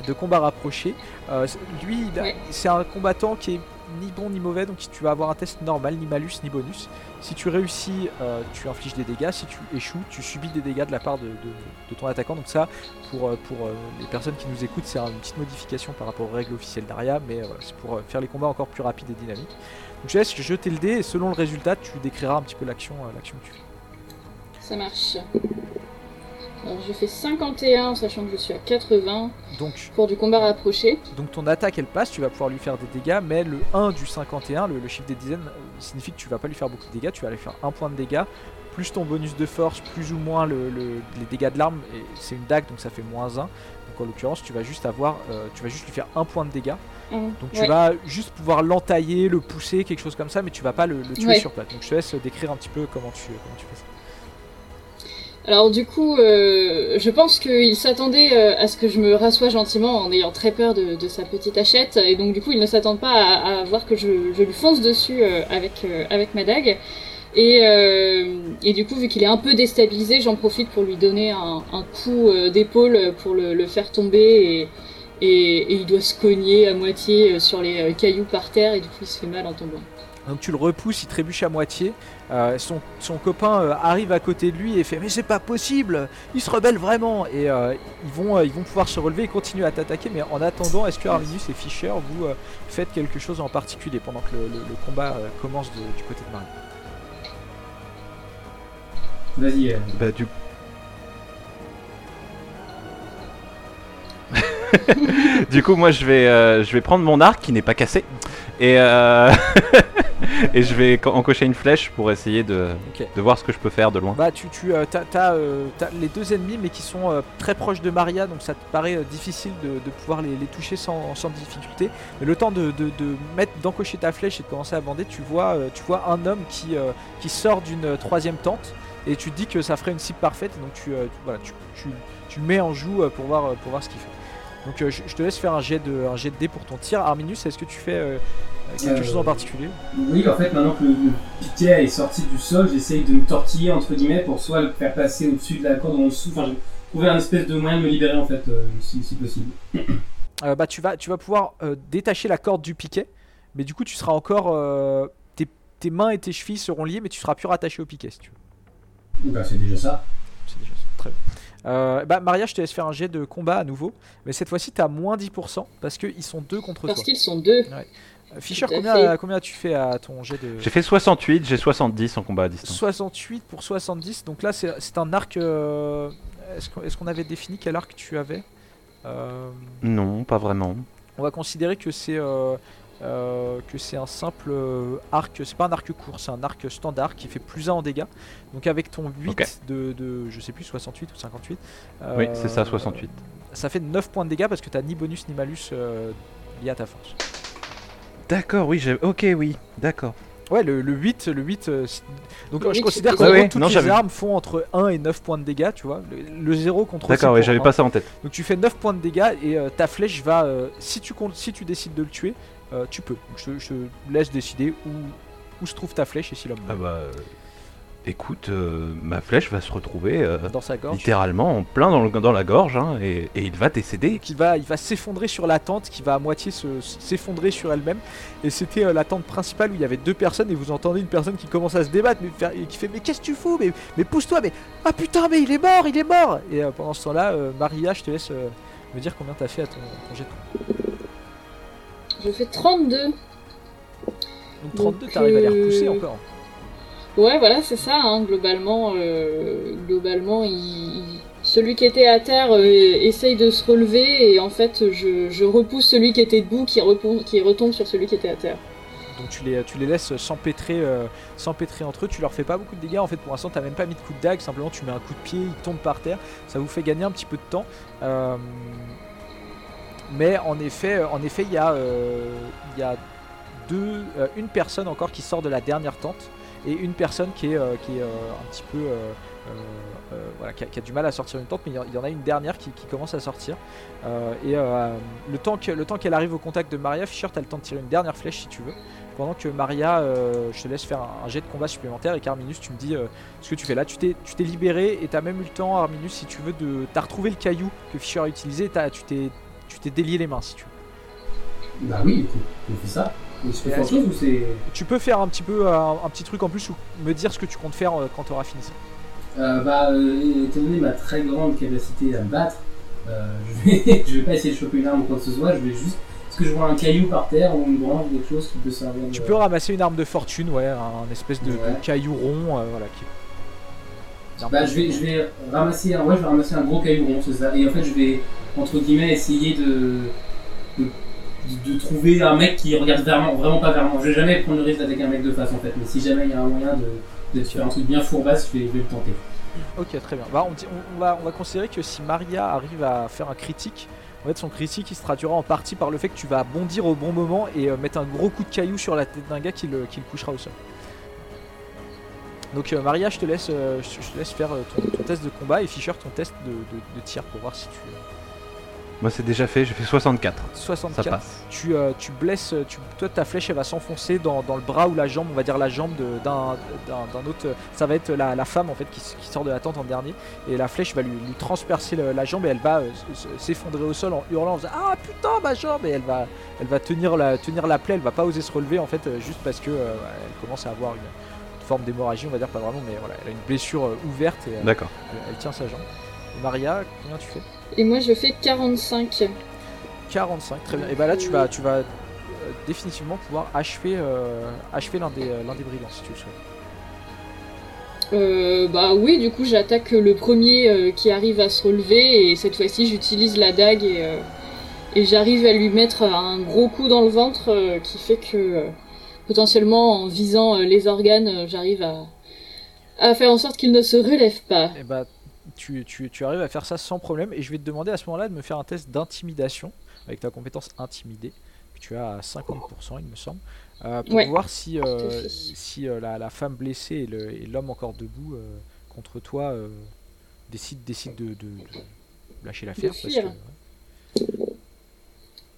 de combat rapproché. Euh, lui, Ouais. c'est un combattant qui est ni bon ni mauvais, donc tu vas avoir un test normal, ni malus, ni bonus. Si tu réussis, euh, tu infliges des dégâts. Si tu échoues, tu subis des dégâts de la part de, ton attaquant. Donc ça, pour, euh, pour euh, les personnes qui nous écoutent, c'est une petite modification par rapport aux règles officielles d'Aria, mais c'est pour faire les combats encore plus rapides et dynamiques. Donc je laisse jeter le dé et selon le résultat, tu décriras un petit peu l'action que tu fais. Ça marche. Alors je fais 51, sachant que je suis à 80 Donc, pour du combat rapproché. donc ton attaque elle passe, tu vas pouvoir lui faire des dégâts, mais le 1 du 51, le, le chiffre des dizaines, euh, signifie que tu vas pas lui faire beaucoup de dégâts, tu vas lui faire un point de dégâts, plus ton bonus de force, plus ou moins le, le- les dégâts de l'arme, et c'est une dague donc ça fait moins 1. Donc en l'occurrence, tu vas juste avoir, euh, tu vas juste lui faire un point de dégâts. Hum, Donc tu ouais. vas juste pouvoir l'entailler, le pousser, quelque chose comme ça, mais tu vas pas le, le tuer Ouais. sur place. Donc je te laisse décrire un petit peu comment tu, comment tu fais ça. Alors du coup, euh, je pense qu'il s'attendait euh, à ce que je me rassoie gentiment en ayant très peur de, sa petite hachette, et donc du coup il ne s'attend pas à, voir que je, lui fonce dessus euh, avec, ma dague. Et, du coup, vu qu'il est un peu déstabilisé, j'en profite pour lui donner un, coup d'épaule pour le, faire tomber, et, il doit se cogner à moitié sur les cailloux par terre, et du coup il se fait mal en tombant. Donc tu le repousses, il trébuche à moitié. Euh, son, son copain euh, arrive à côté de lui et fait mais c'est pas possible, il se rebelle vraiment. Et euh, ils vont euh, ils vont pouvoir se relever et continuer à t'attaquer. Mais en attendant, est-ce que Arminius et Fischer vous euh, faites quelque chose en particulier pendant que le, le- le combat euh, commence de- du côté de Marie? Vas-y, euh, Bah, du... du coup, moi, je vais, euh, je vais prendre mon arc qui n'est pas cassé et, euh, et je vais co- encocher une flèche pour essayer de, de voir ce que je peux faire de loin. Bah tu, tu euh, t'as, euh, les deux ennemis mais qui sont très proches de Maria donc ça te paraît difficile de, de pouvoir les, les toucher sans, sans difficulté. Mais le temps de, de, mettre d'encocher ta flèche et de commencer à bander, tu vois, tu vois un homme qui, qui sort d'une troisième tente et tu te dis que ça ferait une cible parfaite donc tu, euh, tu- voilà, tu, tu, tu le mets en joue pour voir, pour voir ce qu'il fait. Donc euh, je, je te laisse faire un jet de, un jet de dé pour ton tir. Arminus, est-ce que tu fais euh, quelque Euh, chose en particulier Oui, en fait, maintenant que le, le piquet est sorti du sol, j'essaye de me tortiller, entre guillemets, pour soit le faire passer au-dessus de la corde ou en dessous. Enfin, j'ai trouvé un espèce de moyen de me libérer, en fait, euh, si, si possible. Euh, bah, tu, vas, tu vas pouvoir euh, détacher la corde du piquet, mais du coup tu seras encore... euh, tes, tes mains et tes chevilles seront liées, mais tu seras plus rattaché au piquet si tu veux. Bah, c'est déjà ça. C'est déjà ça. Très bien. Euh, bah, Maria, je te laisse faire un jet de combat à nouveau, mais cette fois-ci tu as moins 10% parce qu'ils sont deux contre Parce toi. qu'ils sont deux. Euh, Fischer, combien, fait. combien tu fais à ton jet de... J'ai fait 68, j'ai 70 en combat à distance. 68 pour 70, donc là c'est un arc... euh, Est-ce qu'on avait défini quel arc tu avais? Euh, Non, pas vraiment. On va considérer que c'est euh, euh, que c'est un simple euh, arc, c'est pas un arc court, c'est un arc standard qui fait plus 1 en dégâts. Donc avec ton 8 Ok. de, de, je sais plus, 68 ou 58. Oui, c'est ça, 68. Ça fait 9 points de dégâts parce que t'as ni bonus ni malus euh, lié à ta force. D'accord, oui, j'ai... Ok, oui, d'accord. Ouais, le, le 8, le 8 euh, donc Le je 8, considère Ouais, ouais, toutes non, les j'avais- armes font entre 1 et 9 points de dégâts, tu vois. Le, le 0 contre D'accord, oui, j'avais un. pas ça en tête. Donc tu fais 9 points de dégâts et euh, ta flèche va. euh, si, tu comptes, si tu décides de le tuer, euh, tu peux. Donc je, te- je te laisse décider où, où se trouve ta flèche et si l'homme Ah meurt. bah... Écoute, euh, ma flèche va se retrouver euh, dans sa gorge. littéralement en plein dans, le- dans la gorge, hein, et, et il va décéder. Qui va, il va s'effondrer sur la tente, qui va à moitié se- s'effondrer sur elle-même. Et c'était euh, la tente principale où il y avait deux personnes et vous entendez une personne qui commence à se débattre, mais et qui fait mais qu'est-ce que tu fous Mais, mais pousse-toi, mais ah putain, mais il est mort, il est mort Et euh, pendant ce temps-là, euh, Maria, je te laisse euh, me dire combien t'as fait à ton, ton jet. Je fais 32. Donc 32, Donc, t'arrives à les repousser encore. Ouais, voilà, c'est ça. Hein. Globalement, euh, globalement, il- celui qui était à terre euh, essaye de se relever et en fait, je, repousse celui qui était debout, qui, qui retombe sur celui qui était à terre. Donc tu les, tu les laisses s'empêtrer, euh, entre eux, tu leur fais pas beaucoup de dégâts en fait pour l'instant t'as même pas mis de coup de dague, simplement tu mets un coup de pied, ils tombent par terre, ça vous fait gagner un petit peu de temps. Euh, mais en effet, en effet il y a, euh, y a deux, une personne encore qui sort de la dernière tente et une personne qui est, euh, qui est euh, un petit peu... euh, voilà, qui a, du mal à sortir une tente, mais il y en- a une dernière qui, commence à sortir. Et le temps que- le temps qu'elle arrive au contact de Maria, Fischer, t'as le temps de tirer une dernière flèche si tu veux. Pendant que Maria, je te laisse faire un, jet de combat supplémentaire et qu'Arminus, tu me dis ce que tu fais là. Tu t'es, libéré et t'as même eu le temps, Arminus, si tu veux, de. T'as retrouvé le caillou que Fischer a utilisé. t'as- tu t'es, délié les mains si tu veux. Bah oui, on fait ça. Faire chose ou c'est. Tu peux faire un petit peu un, un petit truc en plus ou me dire ce que tu comptes faire euh, quand tu auras fini ça. Euh, bah, euh, étant donné ma très grande capacité à me battre, euh, je, vais, je vais pas essayer de choper une arme ou quoi que ce soit, je vais juste. Est-ce que je vois un caillou par terre ou une branche ou quelque chose qui peut servir de. Tu peux ramasser une arme de fortune, ouais, un espèce de, caillou rond, euh, voilà. Qui... Bah, je vais, je vais ramasser un, ouais, je vais ramasser un gros caillou rond, c'est ça. Et en fait, je vais, entre guillemets, essayer de, de, de trouver un mec qui regarde vraiment, vraiment pas moi. Je vais jamais prendre le risque d'attaquer un mec de face, en fait. Mais si jamais il y a un moyen de, faire un truc bien fourbasse, je vais, le tenter. Ok, très bien. Bah, on, va, on va considérer que si Maria arrive à faire un critique, en fait, son critique il se traduira en partie par le fait que tu vas bondir au bon moment et euh, mettre un gros coup de caillou sur la tête d'un gars qui le, qui le couchera au sol. Donc, euh, Maria, je te laisse, euh, faire ton, test de combat et Fischer ton test de, de- de tir pour voir si tu. Moi, c'est déjà fait, j'ai fait 64. Ça 64. passe. tu, euh, tu blesses, tu, toi ta flèche elle va s'enfoncer dans, dans le bras ou la jambe, on va dire la jambe d'un autre, ça va être la, la femme en fait qui, sort de la tente en dernier et la flèche va lui, lui transpercer le- la jambe et elle va euh, s'effondrer au sol en hurlant en faisant ah putain ma jambe et elle va, elle va tenir, la, tenir la plaie, elle va pas oser se relever en fait euh, juste parce que euh, elle commence à avoir une, une forme d'hémorragie on va dire pas vraiment mais voilà elle a une blessure ouverte et elle, D'accord. elle- elle tient sa jambe. Maria, combien tu fais? Et moi, je fais 45. 45, très bien. Et bah là, tu vas, tu vas euh, définitivement pouvoir achever, euh, achever l'un des, euh, l'un des brigands si tu le souhaites. Euh, bah oui, du coup, j'attaque le premier euh, qui arrive à se relever et cette fois-ci, j'utilise la dague et, euh, et j'arrive à lui mettre un gros coup dans le ventre qui fait que potentiellement, en visant les organes, j'arrive à, à faire en sorte qu'il ne se relève pas. Et bah, tu, tu, tu arrives à faire ça sans problème. Et je vais te demander à ce moment-là de me faire un test d'intimidation avec ta compétence intimidée, que tu as à 50%, il me semble, euh, pour Ouais, voir si, euh, si euh, la, la femme blessée et l'homme encore debout contre toi décident, décident de, de- de lâcher l'affaire.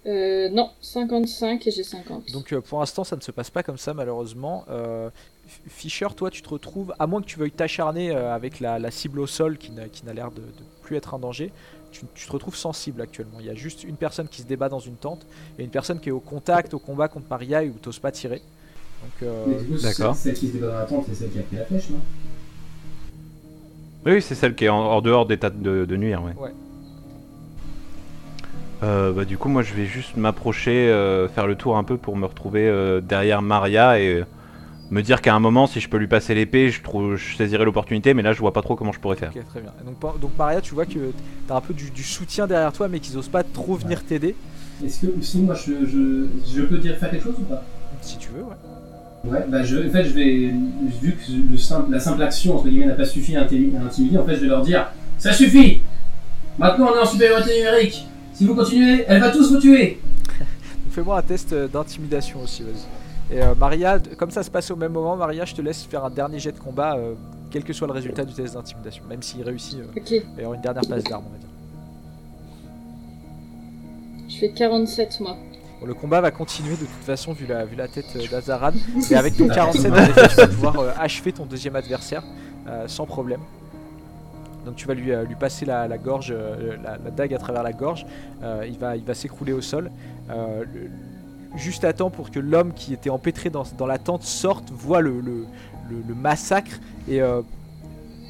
Euh, non, 55 et j'ai 50. Donc euh, pour l'instant ça ne se passe pas comme ça malheureusement. Euh, Fischer, toi tu te retrouves, à moins que tu veuilles t'acharner euh, avec la, la cible au sol qui n'a, qui n'a l'air de, de plus être un danger, tu, tu te retrouves sensible actuellement. Il y a juste une personne qui se débat dans une tente et une personne qui est au contact, au combat contre Maria et où t'oses pas tirer. Donc euh, Mais du coup, d'accord. celle qui se débat dans la tente, c'est celle qui a pris la flèche, non? Oui, c'est celle qui est en, en dehors d'état de, de nuire, ouais. Ouais. Euh, bah, du coup, moi, je vais juste m'approcher, euh, faire le tour un peu pour me retrouver euh, derrière Maria et euh, me dire qu'à un moment, si je peux lui passer l'épée, je, trouve, je saisirai l'opportunité, mais là, je vois pas trop comment je pourrais faire. ok, très bien. Et donc, donc Maria, tu vois que t'as un peu du, du soutien derrière toi mais qu'ils osent pas trop venir t'aider. Est-ce que si moi je, je, je peux dire faire quelque chose ou pas? Si tu veux, ouais. Ouais, bah je, en fait je vais, vu que le simple, la simple action entre guillemets n'a pas suffi à inti- à intimider, en fait je vais leur dire ça suffit. Maintenant on est en supériorité numérique. Si vous continuez, elle va tous vous tuer. Fais-moi un test euh, d'intimidation aussi, vas-y. Et euh, Maria, comme ça se passe au même moment, Maria, je te laisse faire un dernier jet de combat, euh, quel que soit le résultat du test d'intimidation. Même s'il réussit, euh, Ok, il va y avoir une dernière passe d'armes, on va dire. je fais 47 moi. Bon, le combat va continuer de toute façon, vu la, vu la tête euh, d'Azaran. Et avec ton 47, en effet, tu vas pouvoir euh, achever ton deuxième adversaire euh, sans problème. Donc tu vas lui, euh, lui passer la, la gorge, euh, la, la dague à travers la gorge. Euh, il va, il va s'écrouler au sol. Euh, le- juste à temps pour que l'homme qui était empêtré dans, dans la tente sorte, voit le, massacre et euh,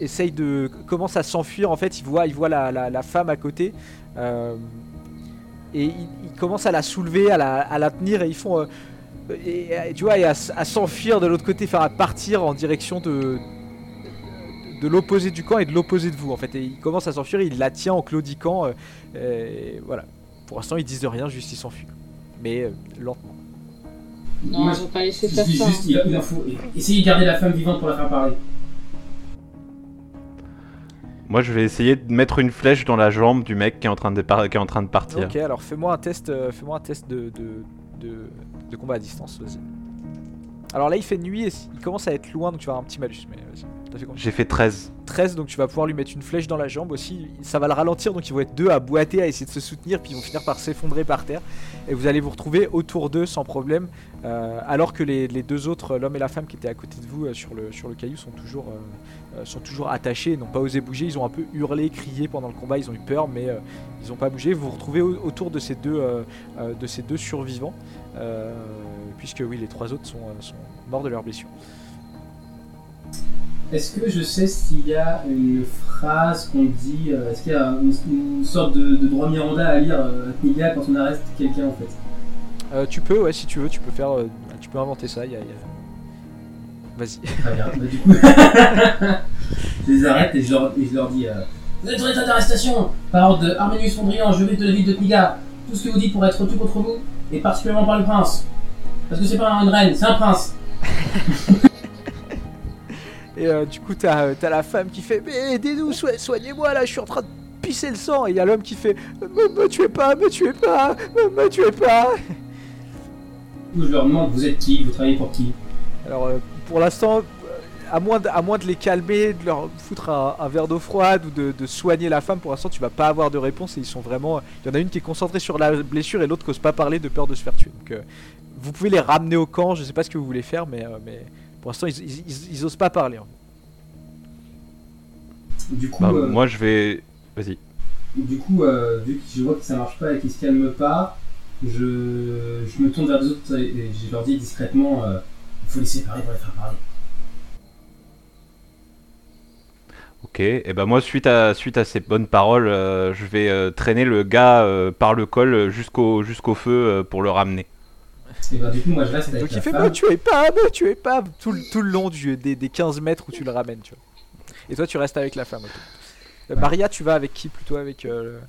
essaye de commence à s'enfuir. En fait, il voit, la, femme à côté. euh, et il, commence à la soulever, à la, tenir et ils font euh, tu vois et à, s'enfuir de l'autre côté, faire à partir en direction de de l'opposé du camp et de l'opposé de vous en fait et il commence à s'enfuir, il la tient en claudiquant voilà. Pour l'instant, ils disent rien, juste ils s'enfuient. Mais euh, lentement. Non, on va pas laisser faire ça. juste il, il en faut essayer de garder la femme vivante pour la faire parler. Moi, je vais essayer de mettre une flèche dans la jambe du mec qui est en train de, par- qui est en train de partir. Ok, alors fais-moi un test, euh, fais-moi un test de, de, de, de combat à distance, vas-y. Alors là, il fait nuit et il commence à être loin, donc tu vas avoir un petit malus. Mais vas-y, J'ai fait 13. 13, donc tu vas pouvoir lui mettre une flèche dans la jambe aussi. Ça va le ralentir, donc ils vont être deux à boiter, à essayer de se soutenir, puis ils vont finir par s'effondrer par terre. Et vous allez vous retrouver autour d'eux sans problème, euh, alors que les, les deux autres, l'homme et la femme qui étaient à côté de vous euh, sur, le, sur le caillou, sont toujours, euh, sont toujours attachés n'ont pas osé bouger. Ils ont un peu hurlé, crié pendant le combat, ils ont eu peur, mais ils n'ont pas bougé. Vous vous retrouvez au- autour de ces deux, de ces deux survivants, puisque oui, les trois autres sont, sont morts de leurs blessures. Est-ce que je sais s'il y a une phrase qu'on dit, euh, est-ce qu'il y a une, une sorte de, de droit Miranda à lire euh, à quand on arrête quelqu'un en fait? Euh, tu peux, ouais, si tu veux, tu peux faire, euh, tu peux inventer ça. y a- y a- Vas-y. Très bien, bah, du coup. je les arrête et je leur, et je leur dis Vous êtes en état d'arrestation par ordre de Arminius Mondrian, juriste de la ville de Kniga. Tout ce que vous dites pour être tout contre vous, et particulièrement par le prince. Parce que c'est pas une reine, c'est un prince. Et euh, du coup, t'as as la femme qui fait Mais aidez-nous, so- soignez-moi là, je suis en train de pisser le sang. Et il y a l'homme qui fait Me, me tuez pas, me tuez pas, me, me tuez pas. Je leur demande Vous êtes qui? Vous travaillez pour qui? Alors, euh, pour l'instant, euh, à moins, de, à moins de les calmer, de leur foutre un, un verre d'eau froide ou de, de soigner la femme, pour l'instant, tu vas pas avoir de réponse. Et ils sont vraiment. Il y en a une qui est concentrée sur la blessure et l'autre qui n'ose pas parler de peur de se faire tuer. Donc, euh, vous pouvez les ramener au camp. Je sais pas ce que vous voulez faire, mais, euh, mais pour l'instant, ils, ils, ils- ils osent pas parler. hein. Du coup, Bah, euh, Moi, je vais. Vas-y. du coup euh, vu que je vois que ça marche pas et qu'ils se calment pas, je, je me tourne vers les autres et, et je leur dis discrètement euh, Il faut les séparer pour les faire parler. Ok. Et ben moi, suite à suite à ces bonnes paroles, euh, je vais euh, traîner le gars euh, par le col jusqu'au jusqu'au feu euh, pour le ramener. Et ben du coup, moi je reste avec Donc la il fait femme. Me tuez pas, me tuez pas tout, le- tout le long du, des, des 15 mètres où tu le ramènes. Tu vois. Et toi, tu restes avec la femme. ok. Euh, Ouais. Maria, tu vas avec qui plutôt avec. euh, le-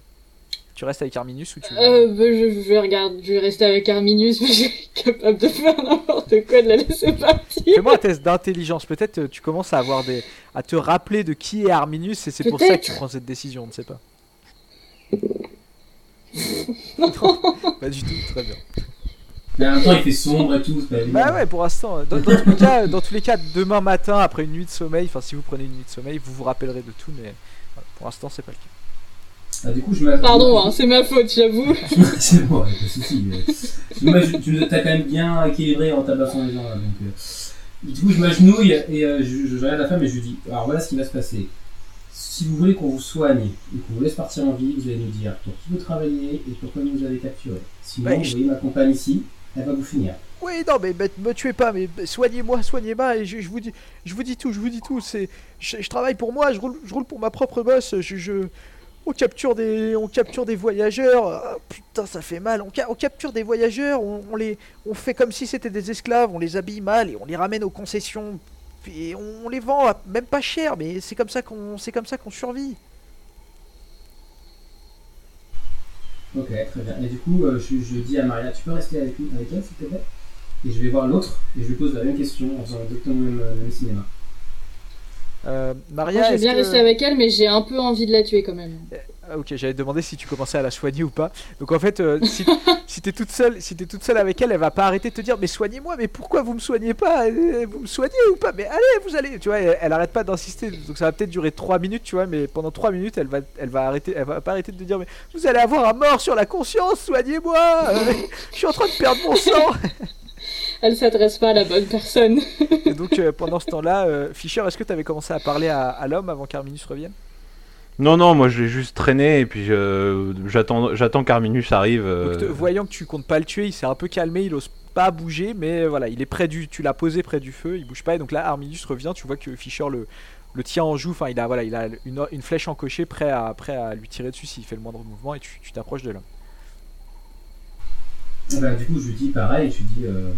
Tu restes avec Arminus ou tu. Euh, bah, je, je vais regarder, je vais rester avec Arminius, mais je suis capable de faire n'importe quoi, de la laisser partir. Fais-moi un test d'intelligence. Peut-être euh, tu commences à avoir des, à te rappeler de qui est Arminus et c'est pour ça que tu prends cette décision. On ne sait pas. Non, pas du tout. Très bien. Mais en même temps, il fait sombre et tout. Bah ouais, pour l'instant. Dans, dans tous les cas, dans tous les cas, demain matin après une nuit de sommeil, enfin si vous prenez une nuit de sommeil, vous vous rappellerez de tout, mais voilà, pour l'instant c'est pas le cas. Ah, du coup, je Pardon, hein, c'est ma faute, j'avoue. c'est bon, ouais, pas de soucis. Moi, je- tu t'as quand même bien équilibré en tabassant les gens là. Donc, euh. Du coup, je m'agenouille et euh, je, je regarde la femme et je lui dis Alors voilà ce qui va se passer. Si vous voulez qu'on vous soigne et qu'on vous laisse partir en vie, vous allez nous dire pour qui vous travaillez et pourquoi vous nous avez capturé. Sinon, Bah, vous voyez ma compagne ici, Oui, non, mais, me tuez pas, mais soignez-moi, soignez-moi, et je, vous dis, je vous dis tout, je vous dis tout. C'est, je, travaille pour moi, je roule, pour ma propre bosse. Je, on capture des, on capture des voyageurs. Ah, putain, ça fait mal. On, ca- on capture des voyageurs, on, les, on fait comme si c'était des esclaves, on les habille mal et on les ramène aux concessions. Puis on, les vend même pas cher, mais c'est comme ça qu'on, c'est comme ça qu'on survit. Ok, très bien. Et du coup, euh, je, je dis à Maria Tu peux rester avec, lui, avec elle, s'il te plaît? Et je vais voir l'autre et je lui pose la même question en faisant exactement le même, le même cinéma. Euh, Maria, Moi, je vais bien que- rester avec elle, mais j'ai un peu envie de la tuer quand même. Ah, ok, j'avais demandé si tu commençais à la soigner ou pas. Donc en fait, euh, si, si t'es toute seule, si t'es toute seule avec elle, elle va pas arrêter de te dire mais soignez-moi, mais pourquoi vous me soignez pas? Euh, Vous me soignez ou pas? Mais allez, vous allez, tu vois, elle, elle arrête pas d'insister. Donc ça va peut-être durer 3 minutes, tu vois, mais pendant 3 minutes, elle va, elle va arrêter, elle va pas arrêter de te dire mais vous allez avoir un mort sur la conscience, soignez-moi Euh, Je suis en train de perdre mon sang. Elle s'adresse pas à la bonne personne. Et donc euh, pendant ce temps-là, Fischer, est-ce que t'avais commencé à parler à, à l'homme avant qu'Arminus revienne? Non, non, moi je l'ai juste traîné et puis euh, j'attends, j'attends qu'Arminus arrive. euh, Donc, te- voyant que tu comptes pas le tuer, il s'est un peu calmé, il ose pas bouger, mais euh, voilà, il est près du, tu l'as posé près du feu, il bouge pas, et donc là Arminius revient, tu vois que Fischer le, le tient en joue, enfin il a voilà, il a une, une flèche encochée prêt à, prêt à lui tirer dessus s'il fait le moindre mouvement, et tu tu t'approches de l'homme. Et bah, du coup, je lui dis pareil Je lui dis euh,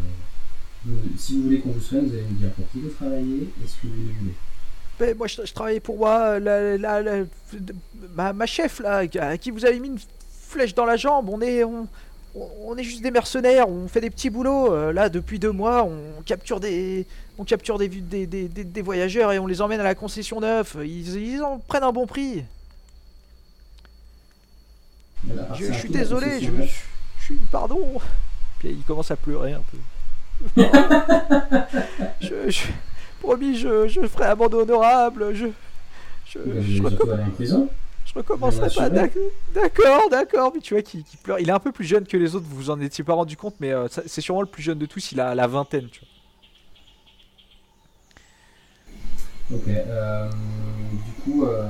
Si vous voulez qu'on vous soigne, vous allez nous dire pour qui vous travaillez et ce que vous voulez. Ben, moi je, je travaillais pour moi, la, la- la- ma, ma chef là, à qui vous avez mis une flèche dans la jambe, on est, on, on- est juste des mercenaires, on fait des petits boulots, euh, là depuis deux mois on capture des, on capture des, des, des, des- des voyageurs et on les emmène à la concession neuf, ils, ils en prennent un bon prix. Je, suis désolé, je, concession. je, je suis, pardon. Puis il commence à pleurer un peu. je, je, promis, je, je ferai amende honorable, je, je, recomm- recommencerai pas. D'accord, d'accord, mais tu vois qu'il qu'il pleure. Il est un peu plus jeune que les autres, vous vous en étiez pas rendu compte, mais euh, c'est sûrement le plus jeune de tous, il a la vingtaine, tu vois. Ok, euh, du coup, euh,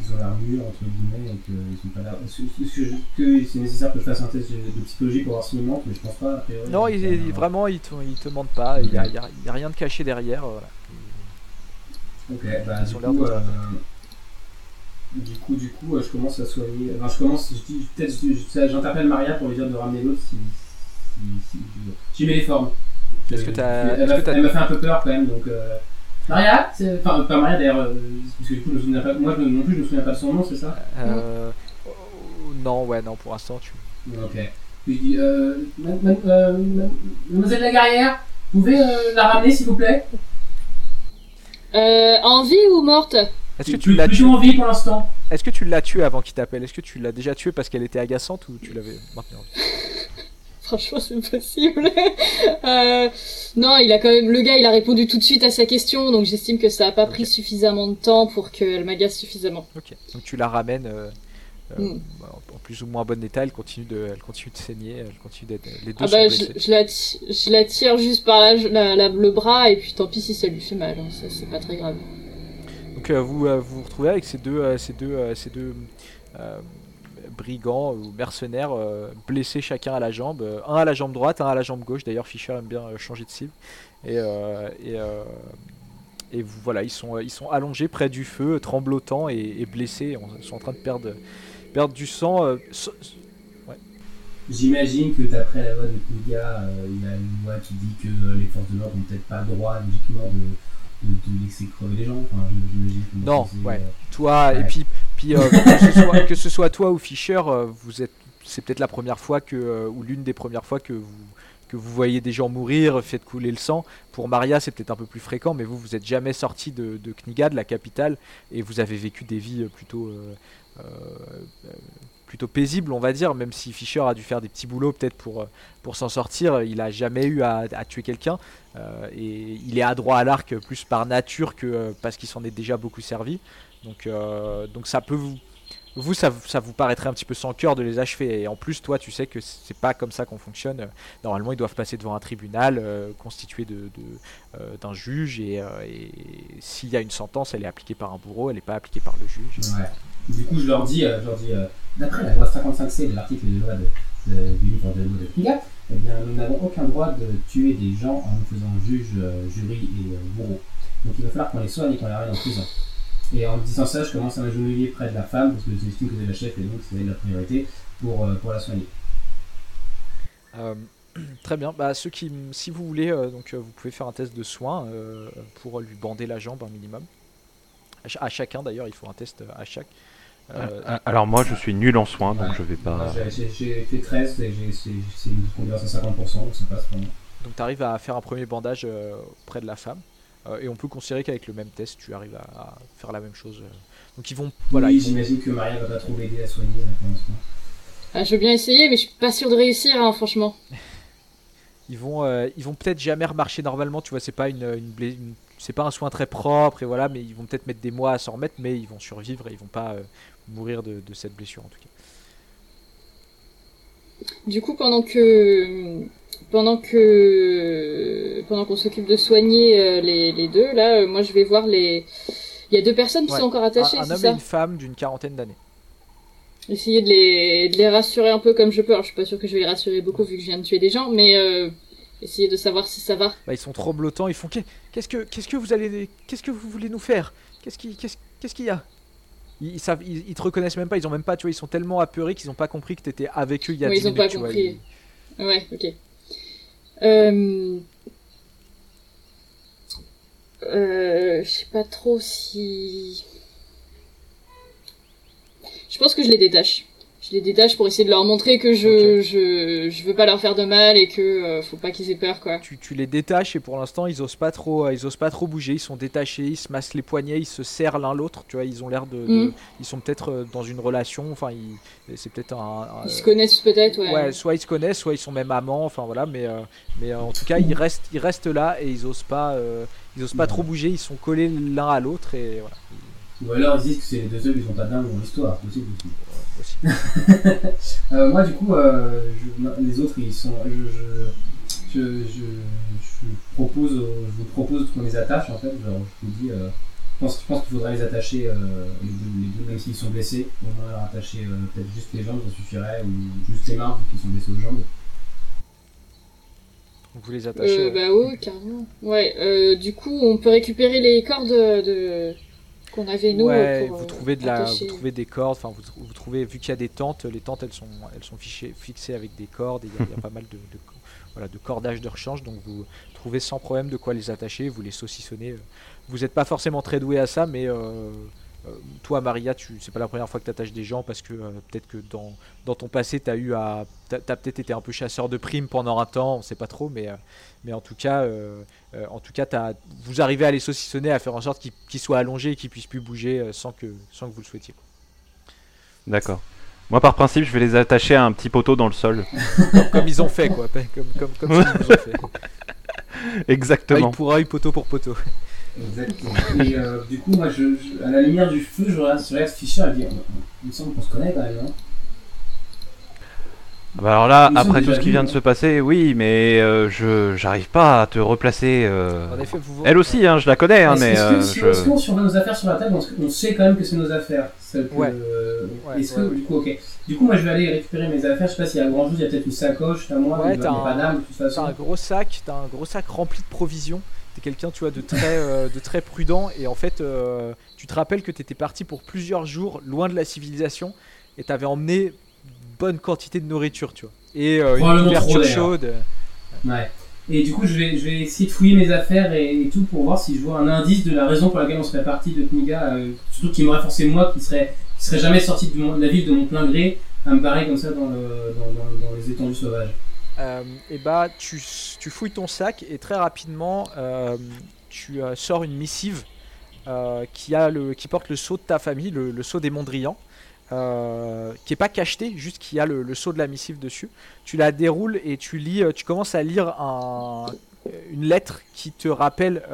ils ont l'air mûrs, entre guillemets, et qu'ils ont pas l'air. Est-ce que, c'est nécessaire que je fasse un test de psychologie pour voir s'ils mentent, mais je pense pas, a priori. Non, il, il- Euh, vraiment, il te, te mente pas, il y a, y a- il y a rien de caché derrière. euh, voilà. Ok, bah Ils du coup, euh, du coup, du coup, euh, je commence à soigner. Enfin, je commence, je dis, peut-être, j'interpelle Maria pour lui dire de ramener l'autre si. si, si, si- J'y mets les formes. Est-ce que que t'as- elle m'a fait un peu peur quand même, donc. Euh, Maria Enfin, pas Maria d'ailleurs, euh, parce que du coup, je me souviens pas, moi je- non plus je me souviens pas de son nom, c'est ça? Euh, oh, non, ouais, non, pour l'instant, tu. Ok. Je dis, euh, euh, ma- Mademoiselle Lagarrière, vous pouvez euh, la ramener s'il vous plaît? Euh, en vie ou morte? Est-ce que tu l'as tué en vie pour l'instant. Est-ce que tu l'as tué avant qu'il t'appelle? Est-ce que tu l'as déjà tué parce qu'elle était agaçante ou tu l'avais maintenue en vie? Franchement, c'est possible. Euh, non, il a quand même. Le gars, il a répondu tout de suite à sa question, donc j'estime que ça a pas pris suffisamment de temps pour qu'elle m'agace suffisamment. Ok. Donc tu la ramènes euh, euh, Mm. en plus ou moins bon état. Elle continue de, elle continue de saigner. Elle continue d'être. Les deux Ah sont bah, blessés. je, je la je la tire juste par là, la- la- le bras, et puis tant pis si ça lui fait mal, hein, ça c'est pas très grave. Donc euh, vous vous vous retrouvez avec ces deux, ces deux, ces deux brigands ou mercenaires euh, blessés chacun à la jambe, euh, un à la jambe droite, un à la jambe gauche. D'ailleurs, Fischer aime bien euh, changer de cible. Et et, et voilà, ils sont ils sont allongés près du feu, tremblotants et, et blessés. Ils sont en train de perdre perdre du sang. so- J'imagine que d'après la loi de euh, il y a une loi qui dit que euh, les forces de l'ordre n'ont peut-être pas le droit logiquement de, de, de laisser crever les gens. Enfin, je- Non, ouais. euh, toi et puis puis euh, que, ce soit, toi ou Fischer, euh, vous êtes c'est peut-être la première fois que euh, ou l'une des premières fois que vous que vous voyez des gens mourir, faites couler le sang. Pour Maria, c'est peut-être un peu plus fréquent, mais vous, vous êtes jamais sorti de, de Kniga, de la capitale, et vous avez vécu des vies plutôt, euh, plutôt paisibles, on va dire, même si Fischer a dû faire des petits boulots peut-être pour, pour s'en sortir. Il a jamais eu à, tuer quelqu'un, et il est adroit à l'arc plus par nature que parce qu'il s'en est déjà beaucoup servi. Donc, euh, donc ça peut vous, vous ça, ça vous paraîtrait un petit peu sans cœur de les achever. Et en plus, toi, tu sais que c'est pas comme ça qu'on fonctionne. Normalement, ils doivent passer devant un tribunal euh, constitué de, euh, d'un juge, et, s'il y a une sentence, elle est appliquée par un bourreau, elle n'est pas appliquée par le juge. Ouais. Du coup, je leur dis, dis d'après la loi 55C de l'article de loi de, du livre de loi de Kniga, eh bien, nous n'avons aucun droit de tuer des gens en nous faisant juge, jury et bourreau. Donc, il va falloir qu'on les soigne et qu'on les ramène en prison. Et en disant ça, je commence à m'agenouiller près de la femme parce que j'estime que c'est la chef et donc c'est la priorité pour, euh, pour la soigner. Euh, très bien. Bah, ceux qui, si vous voulez, euh, donc euh, vous pouvez faire un test de soin euh, pour lui bander la jambe un minimum. À, ch- à chacun d'ailleurs, il faut un test à chaque. Euh, Ah, Alors moi, je suis nul en soins, donc Ouais. je vais pas. j'ai- fait 13 et j'ai- c'est une converse à 50%, donc ça passe pour moi. Donc tu arrives à faire un premier bandage euh, près de la femme. Euh, et on peut considérer qu'avec le même test, tu arrives à, à faire la même chose. euh. Donc ils vont, voilà, oui, j'imagine que Maria va pas trop m'aider à soigner là, pour l'instant. Ah, je veux bien essayer, mais je suis pas sûre de réussir, hein, franchement. ils vont, euh, ils vont peut-être jamais remarcher normalement. Tu vois, c'est pas une, une, c'est pas un soin très propre et voilà, mais ils vont peut-être mettre des mois à s'en remettre, mais ils vont survivre et ils vont pas euh, mourir de, de cette blessure en tout cas. Du coup, pendant que pendant que pendant qu'on s'occupe de soigner euh, les, les deux, là, euh, moi je vais voir les. Il y a deux personnes qui Ouais. sont encore attachées, un, un homme et une femme d'une quarantaine d'années. Essayer de les, de les rassurer un peu comme je peux. Alors, je suis pas sûre que je vais les rassurer beaucoup vu que je viens de tuer des gens, mais euh, essayer de savoir si ça va. Bah, ils sont tremblotants, ils font Qu'est- qu'est-ce que qu'est-ce que vous allez qu'est-ce que vous voulez nous faire? Qu'est-ce qui qu'est-ce qu'est-ce qu'il y a? Ils, ils savent ils, ils te reconnaissent même pas, ils ont même pas tu vois, ils sont tellement apeurés qu'ils ont pas compris que t'étais avec eux il y a Ouais, 10 ils ont minutes, pas tu compris. Ouais, ok. Euh... Euh, je sais pas trop si. Je pense que je les détache. Je les détache pour essayer de leur montrer que je, Ok. je, je veux pas leur faire de mal et que euh, faut pas qu'ils aient peur, quoi. tu, tu les détaches et pour l'instant ils osent pas trop euh, ils osent pas trop bouger ils sont détachés ils se massent les poignets ils se serrent l'un l'autre tu vois ils ont l'air de, de- Mhm. ils sont peut-être euh, dans une relation enfin ils- c'est peut-être un, un- Ils se connaissent peut-être, ouais. ouais soit ils se connaissent soit ils sont même amants enfin voilà mais euh, mais euh, en tout cas ils restent ils restent là et ils osent pas euh, ils osent pas trop bouger ils sont collés l'un à l'autre et voilà Ou alors ils disent que c'est les deux seuls qui sont pas dingues dans l'histoire, possible aussi. Aussi. Euh, moi, du coup, euh, je- les autres, ils sont. Je, je, je, je, je propose, je vous propose qu'on les attache en fait. Genre, je vous dis, euh, je pense, qu'il faudrait les attacher, euh, les, deux, les deux, même s'ils sont blessés. Au moins leur attacher euh, peut-être juste les jambes, ça suffirait, ou juste les mains, vu qu'ils sont blessés aux jambes. Vous les attachez Euh, ouais. bah oui, carrément. Ouais, euh, du coup, on peut récupérer les corps de, de, qu'on avait nous. Ouais, pour, vous trouvez de la, attacher. vous trouvez des cordes. Enfin, vous, vous trouvez vu qu'il y a des tentes, les tentes elles sont, elles sont fichées, fixées avec des cordes. Et il y, a- il y a pas mal de, de- voilà, de cordages de rechange, donc vous trouvez sans problème de quoi les attacher. Vous les saucissonnez. euh. Vous n'êtes pas forcément très doué à ça, mais euh, toi, Maria, tu, c'est pas la première fois que tu attaches des gens parce que euh, peut-être que dans, dans ton passé, tu as eu à, t'as, t'as peut-être été un peu chasseur de primes pendant un temps, on sait pas trop, mais, euh, mais en tout cas, euh, euh, en tout cas, t'as- vous arrivez à les saucissonner, à faire en sorte qu'ils, soient allongés et qu'ils puissent plus bouger euh, sans que, sans que vous le souhaitiez. D'accord. Moi, par principe, je vais les attacher à un petit poteau dans le sol. Comme ils ont fait, quoi. Comme, comme, comme ils ont fait. Exactement. Œil pour œil, poteau pour poteau. Exactement. Et euh, du coup, moi, je, je- à la lumière du feu, je regarde, je Fischer et dis, il me semble qu'on se connaît quand même, non Bah alors là, après tout ce qui vient de hein. se passer, oui, mais euh, je j'arrive pas à te replacer. euh, En effet, vous Elle aussi, hein, je la connais, hein, Est-ce mais est-ce que euh, si, je- qu'on surveille nos affaires sur la table, on, sait quand même que c'est nos affaires ça peut- Ouais. euh, Ouais, Est-ce que, ouais, du coup, ok. Du coup, moi, je vais aller récupérer mes affaires. Je sais pas s'il y a grand chose. Il y a peut-être une sacoche à moi. Ouais, t'as un- T'as un gros sac, t'as un gros sac rempli de provisions. T'es quelqu'un, tu vois, de très, euh, de très prudent. Et en fait, euh, tu te rappelles que t'étais parti pour plusieurs jours loin de la civilisation et t'avais emmené bonne quantité de nourriture, tu vois. Et euh, une couverture chaude. Ouais. Et du coup, je vais, je vais essayer de fouiller mes affaires et, et tout pour voir si je vois un indice de la raison pour laquelle on serait parti de Kniga. euh, surtout qui m'aurait forcé moi, qui serait, qui serait jamais sorti de, mon- de la ville de mon plein gré, à me barrer comme ça dans, le, dans, dans- dans les étendues sauvages. Euh, et bah, tu, fouilles ton sac et très rapidement, euh, tu euh, sors une missive qui, a le, qui porte le sceau de ta famille, le, sceau des Mondrians, qui est pas cacheté, juste qu'il y a le, sceau de la missive dessus. Tu la déroules et tu lis, tu commences à lire un- une lettre qui te rappelle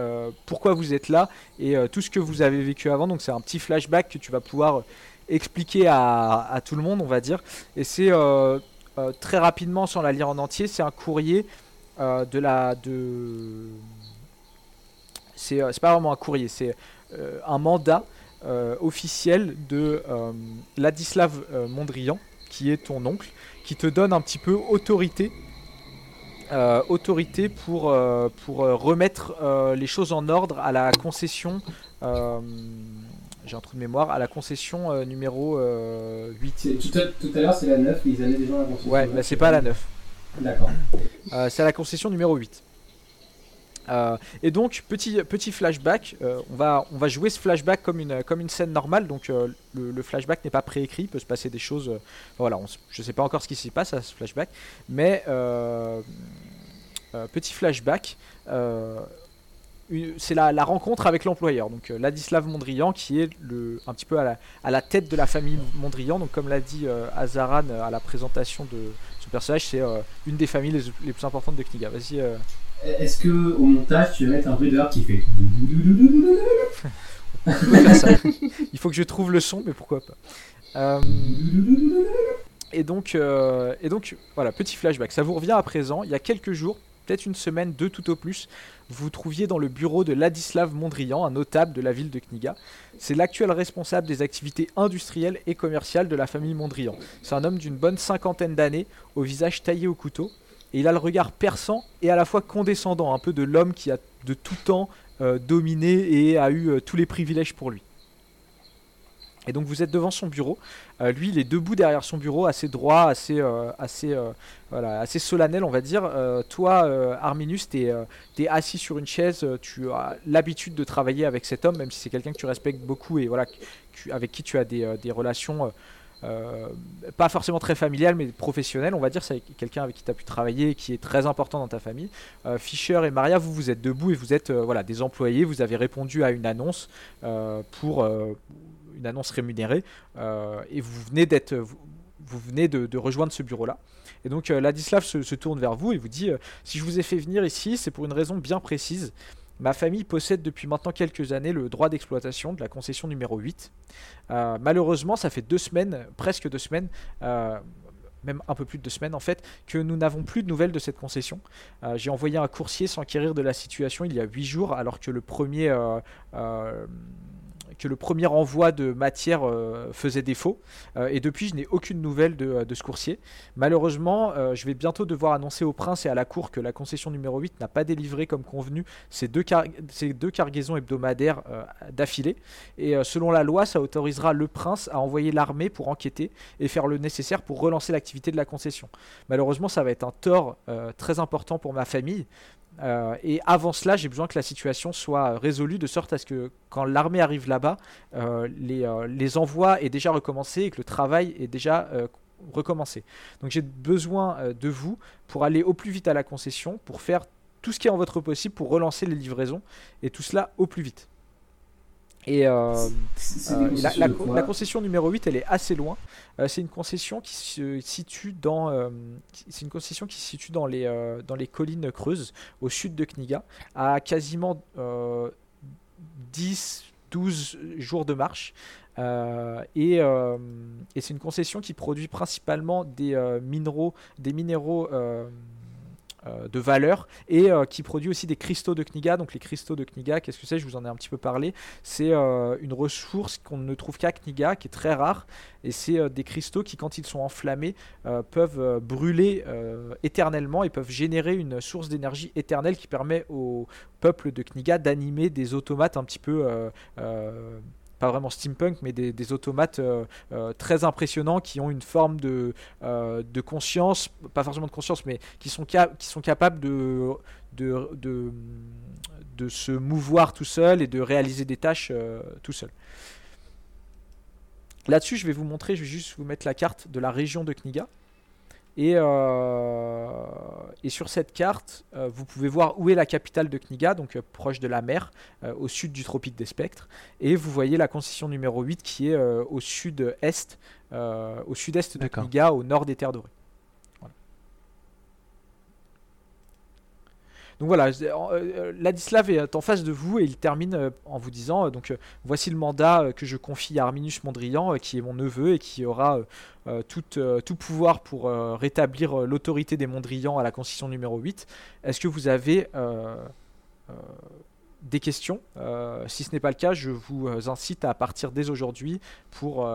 pourquoi vous êtes là et tout ce que vous avez vécu avant. Donc c'est un petit flashback que tu vas pouvoir expliquer à, à tout le monde, on va dire. Et c'est euh, très rapidement, sans la lire en entier, c'est un courrier euh, de la de. C'est euh, c'est pas vraiment un courrier, c'est un mandat officiel de Ladislav Mondrian, qui est ton oncle, qui te donne un petit peu autorité. autorité pour, pour remettre les choses en ordre à la concession j'ai un trou de mémoire à la concession euh, numéro euh, 8 C'est- Tout à, tout à l'heure, c'est la 9, ils allaient déjà à la construction. Ouais, bah c'est pas la 9. D'accord. Euh, c'est à la concession numéro 8. Euh, et donc, petit, petit flashback, euh, on, va, on va jouer ce flashback comme une, comme une scène normale. Donc, euh, le, le flashback n'est pas préécrit, il peut se passer des choses. euh, voilà, on je sais pas encore ce qui s'y passe à ce flashback. Mais, euh, euh, petit flashback, euh, c'est la, la rencontre avec l'employeur. Donc, euh, Ladislav Mondrian, qui est le, un petit peu à la, à la tête de la famille Mondrian. Donc, comme l'a dit euh, Azaran euh, à la présentation de ce personnage, c'est euh, une des familles les, les plus importantes de Kniga. Vas-y. euh, Est-ce que au montage, tu vas mettre un bruit dehors qui fait. ça. Il faut que je trouve le son, mais pourquoi pas. Et donc, et donc, voilà, petit flashback. Ça vous revient à présent. Il y a quelques jours, peut-être une semaine, deux tout au plus, vous trouviez dans le bureau de Ladislav Mondrian, un notable de la ville de Kniga. C'est l'actuel responsable des activités industrielles et commerciales de la famille Mondrian. C'est un homme d'une bonne cinquantaine d'années, au visage taillé au couteau, et il a le regard perçant et à la fois condescendant, un peu de l'homme qui a de tout temps euh, dominé et a eu euh, tous les privilèges pour lui. Et donc vous êtes devant son bureau. Euh, lui, il est debout derrière son bureau, assez droit, assez, euh, assez, euh, voilà, assez solennel, on va dire. Toi, Arminus, tu es, assis sur une chaise. Tu as l'habitude de travailler avec cet homme, même si c'est quelqu'un que tu respectes beaucoup et voilà, avec qui tu as des, relations. pas forcément très familiales mais professionnelles on va dire c'est quelqu'un avec qui tu as pu travailler et qui est très important dans ta famille Fischer et Maria vous vous êtes debout et vous êtes voilà des employés vous avez répondu à une annonce pour annonce rémunérée euh, et vous venez d'être vous, venez de, rejoindre ce bureau là et donc euh, Ladislav se, tourne vers vous et vous dit euh, si je vous ai fait venir ici c'est pour une raison bien précise Ma famille possède depuis maintenant quelques années le droit d'exploitation de la concession numéro 8. Euh, malheureusement, ça fait deux semaines, presque deux semaines, même un peu plus de deux semaines en fait, que nous n'avons plus de nouvelles de cette concession. J'ai envoyé un coursier s'enquérir de la situation il y a huit jours, alors que le premier, que le premier envoi de matière faisait défaut. et depuis, je n'ai aucune nouvelle de, ce coursier. Malheureusement, je vais bientôt devoir annoncer au prince et à la cour que la concession numéro 8 n'a pas délivré comme convenu ces deux, ces deux cargaisons hebdomadaires d'affilée. Et selon la loi, ça autorisera le prince à envoyer l'armée pour enquêter et faire le nécessaire pour relancer l'activité de la concession. Malheureusement, ça va être un tort très important pour ma famille euh, et avant cela, j'ai besoin que la situation soit résolue de sorte à ce que quand l'armée arrive là-bas, euh, les, euh, les, envois aient déjà recommencé et que le travail est déjà recommencé. Donc j'ai besoin de vous pour aller au plus vite à la concession, pour faire tout ce qui est en votre possible pour relancer les livraisons et tout cela au plus vite. Et euh, euh, la, concession numéro 8, elle est assez loin. Euh, c'est une concession qui se situe dans, c'est une concession qui se situe dans les, dans les collines creuses, au sud de Kniga, à quasiment 10, 12 jours de marche. et, et c'est une concession qui produit principalement des minéraux, des minéraux de valeur et euh, qui produit aussi des cristaux de Kniga. Donc les cristaux de Kniga, qu'est-ce que c'est? Je vous en ai un petit peu parlé. C'est euh, une ressource qu'on ne trouve qu'à Kniga, qui est très rare. Et c'est des cristaux qui, quand ils sont enflammés, peuvent brûler éternellement et peuvent générer une source d'énergie éternelle qui permet au peuple de Kniga d'animer des automates un petit peu pas vraiment steampunk, mais des, automates euh, euh, très impressionnants qui ont une forme de, euh, de conscience, pas forcément de conscience, mais qui sont, qui sont capables de, de, de, se mouvoir tout seul et de réaliser des tâches tout seul. Là-dessus, je vais vous montrer, je vais juste vous mettre la carte de la région de Kniga. Et, euh, et, sur cette carte, euh, vous pouvez voir où est la capitale de Kniga, donc euh, proche de la mer, au sud du tropique des spectres. Et vous voyez la concession numéro 8 qui est au sud-est, au sud-est de Kniga, au nord des terres dorées. Donc voilà, euh, Ladislav est en face de vous et il termine euh, en vous disant donc voici le mandat que je confie à Arminus Mondrian, qui est mon neveu et qui aura tout, tout, pouvoir pour rétablir l'autorité des Mondrians à la Constitution numéro 8. Est-ce que vous avez des questions? Si ce n'est pas le cas, je vous incite à partir dès aujourd'hui pour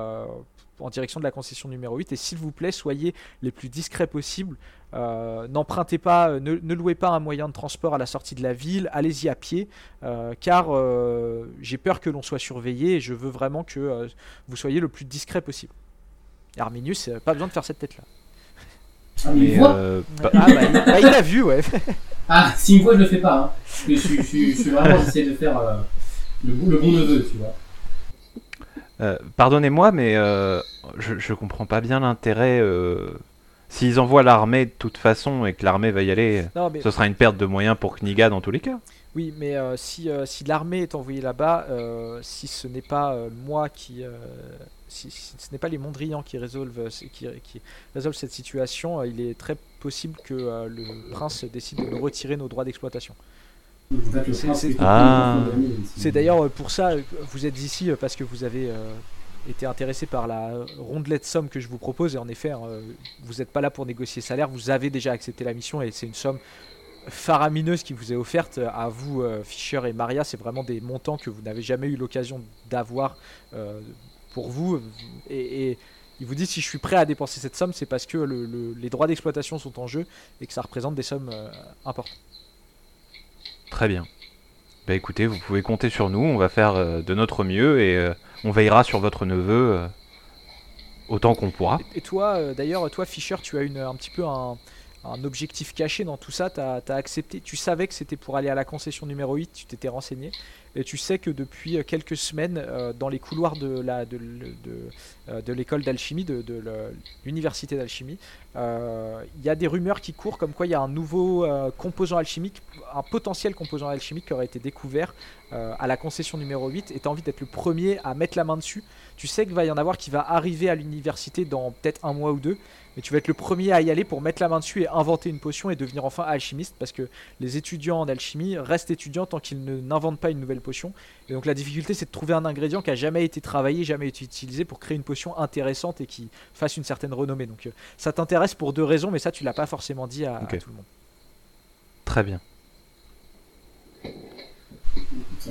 en direction de la concession numéro 8. Et s'il vous plaît, soyez les plus discrets possibles. Euh, n'empruntez pas, euh, ne, louez pas un moyen de transport à la sortie de la ville, allez-y à pied, euh, car j'ai peur que l'on soit surveillé et je veux vraiment que vous soyez le plus discret possible. Arminius, pas besoin de faire cette tête-là. Ah, mais bah, ah, bah, bah, il l'a vu, ouais. ah, si une fois je le fais pas, hein. je, suis vraiment, j'essaie de faire le, le bon neveu, tu vois. Euh, pardonnez-moi, mais euh, je, je comprends pas bien l'intérêt. Euh, s'ils envoient l'armée de toute façon et que l'armée va y aller, ce sera une perte de moyens pour Kniga dans tous les cas. Oui, mais si, si l'armée est envoyée là-bas, si ce n'est pas moi qui. Si, ce n'est pas les Mondrians qui résolvent, qui, qui résolvent cette situation, il est très possible que le prince décide de nous retirer nos droits d'exploitation. Ah. C'est d'ailleurs euh, pour ça que vous êtes ici, euh, parce que vous avez euh, été intéressé par la rondelette somme que je vous propose. Et en effet, vous n'êtes pas là pour négocier salaire, vous avez déjà accepté la mission et c'est une somme faramineuse qui vous est offerte à vous, Fischer et Maria. C'est vraiment des montants que vous n'avez jamais eu l'occasion d'avoir pour vous. Et, il vous dit si je suis prêt à dépenser cette somme, c'est parce que les droits d'exploitation sont en jeu et que ça représente des sommes importantes. Très bien. Bah écoutez, vous pouvez compter sur nous, on va faire euh, de notre mieux et euh, on veillera sur votre neveu euh, autant qu'on pourra. Et, toi, d'ailleurs, toi Fischer, tu as une, un petit peu un, objectif caché dans tout ça, tu as, accepté, tu savais que c'était pour aller à la concession numéro 8, tu t'étais renseigné, et tu sais que depuis quelques semaines, dans les couloirs de de l'école d'alchimie, de, l'université d'alchimie, il y a des rumeurs qui courent comme quoi il y a un nouveau composant alchimique un potentiel composant alchimique qui aurait été découvert euh, à la concession numéro 8 et tu as envie d'être le premier à mettre la main dessus. Tu sais qu'il va y en avoir qui va arriver à l'université dans peut-être un mois ou deux, mais tu vas être le premier à y aller pour mettre la main dessus et inventer une potion et devenir enfin alchimiste parce que les étudiants en alchimie restent étudiants tant qu'ils n'inventent pas une nouvelle potion. Et donc la difficulté c'est de trouver un ingrédient qui a jamais été travaillé, jamais été utilisé pour créer une potion intéressante et qui fasse une certaine renommée. Donc euh, ça t'intéresse pour deux raisons, mais ça tu l'as pas forcément dit à, à tout le monde. Très bien.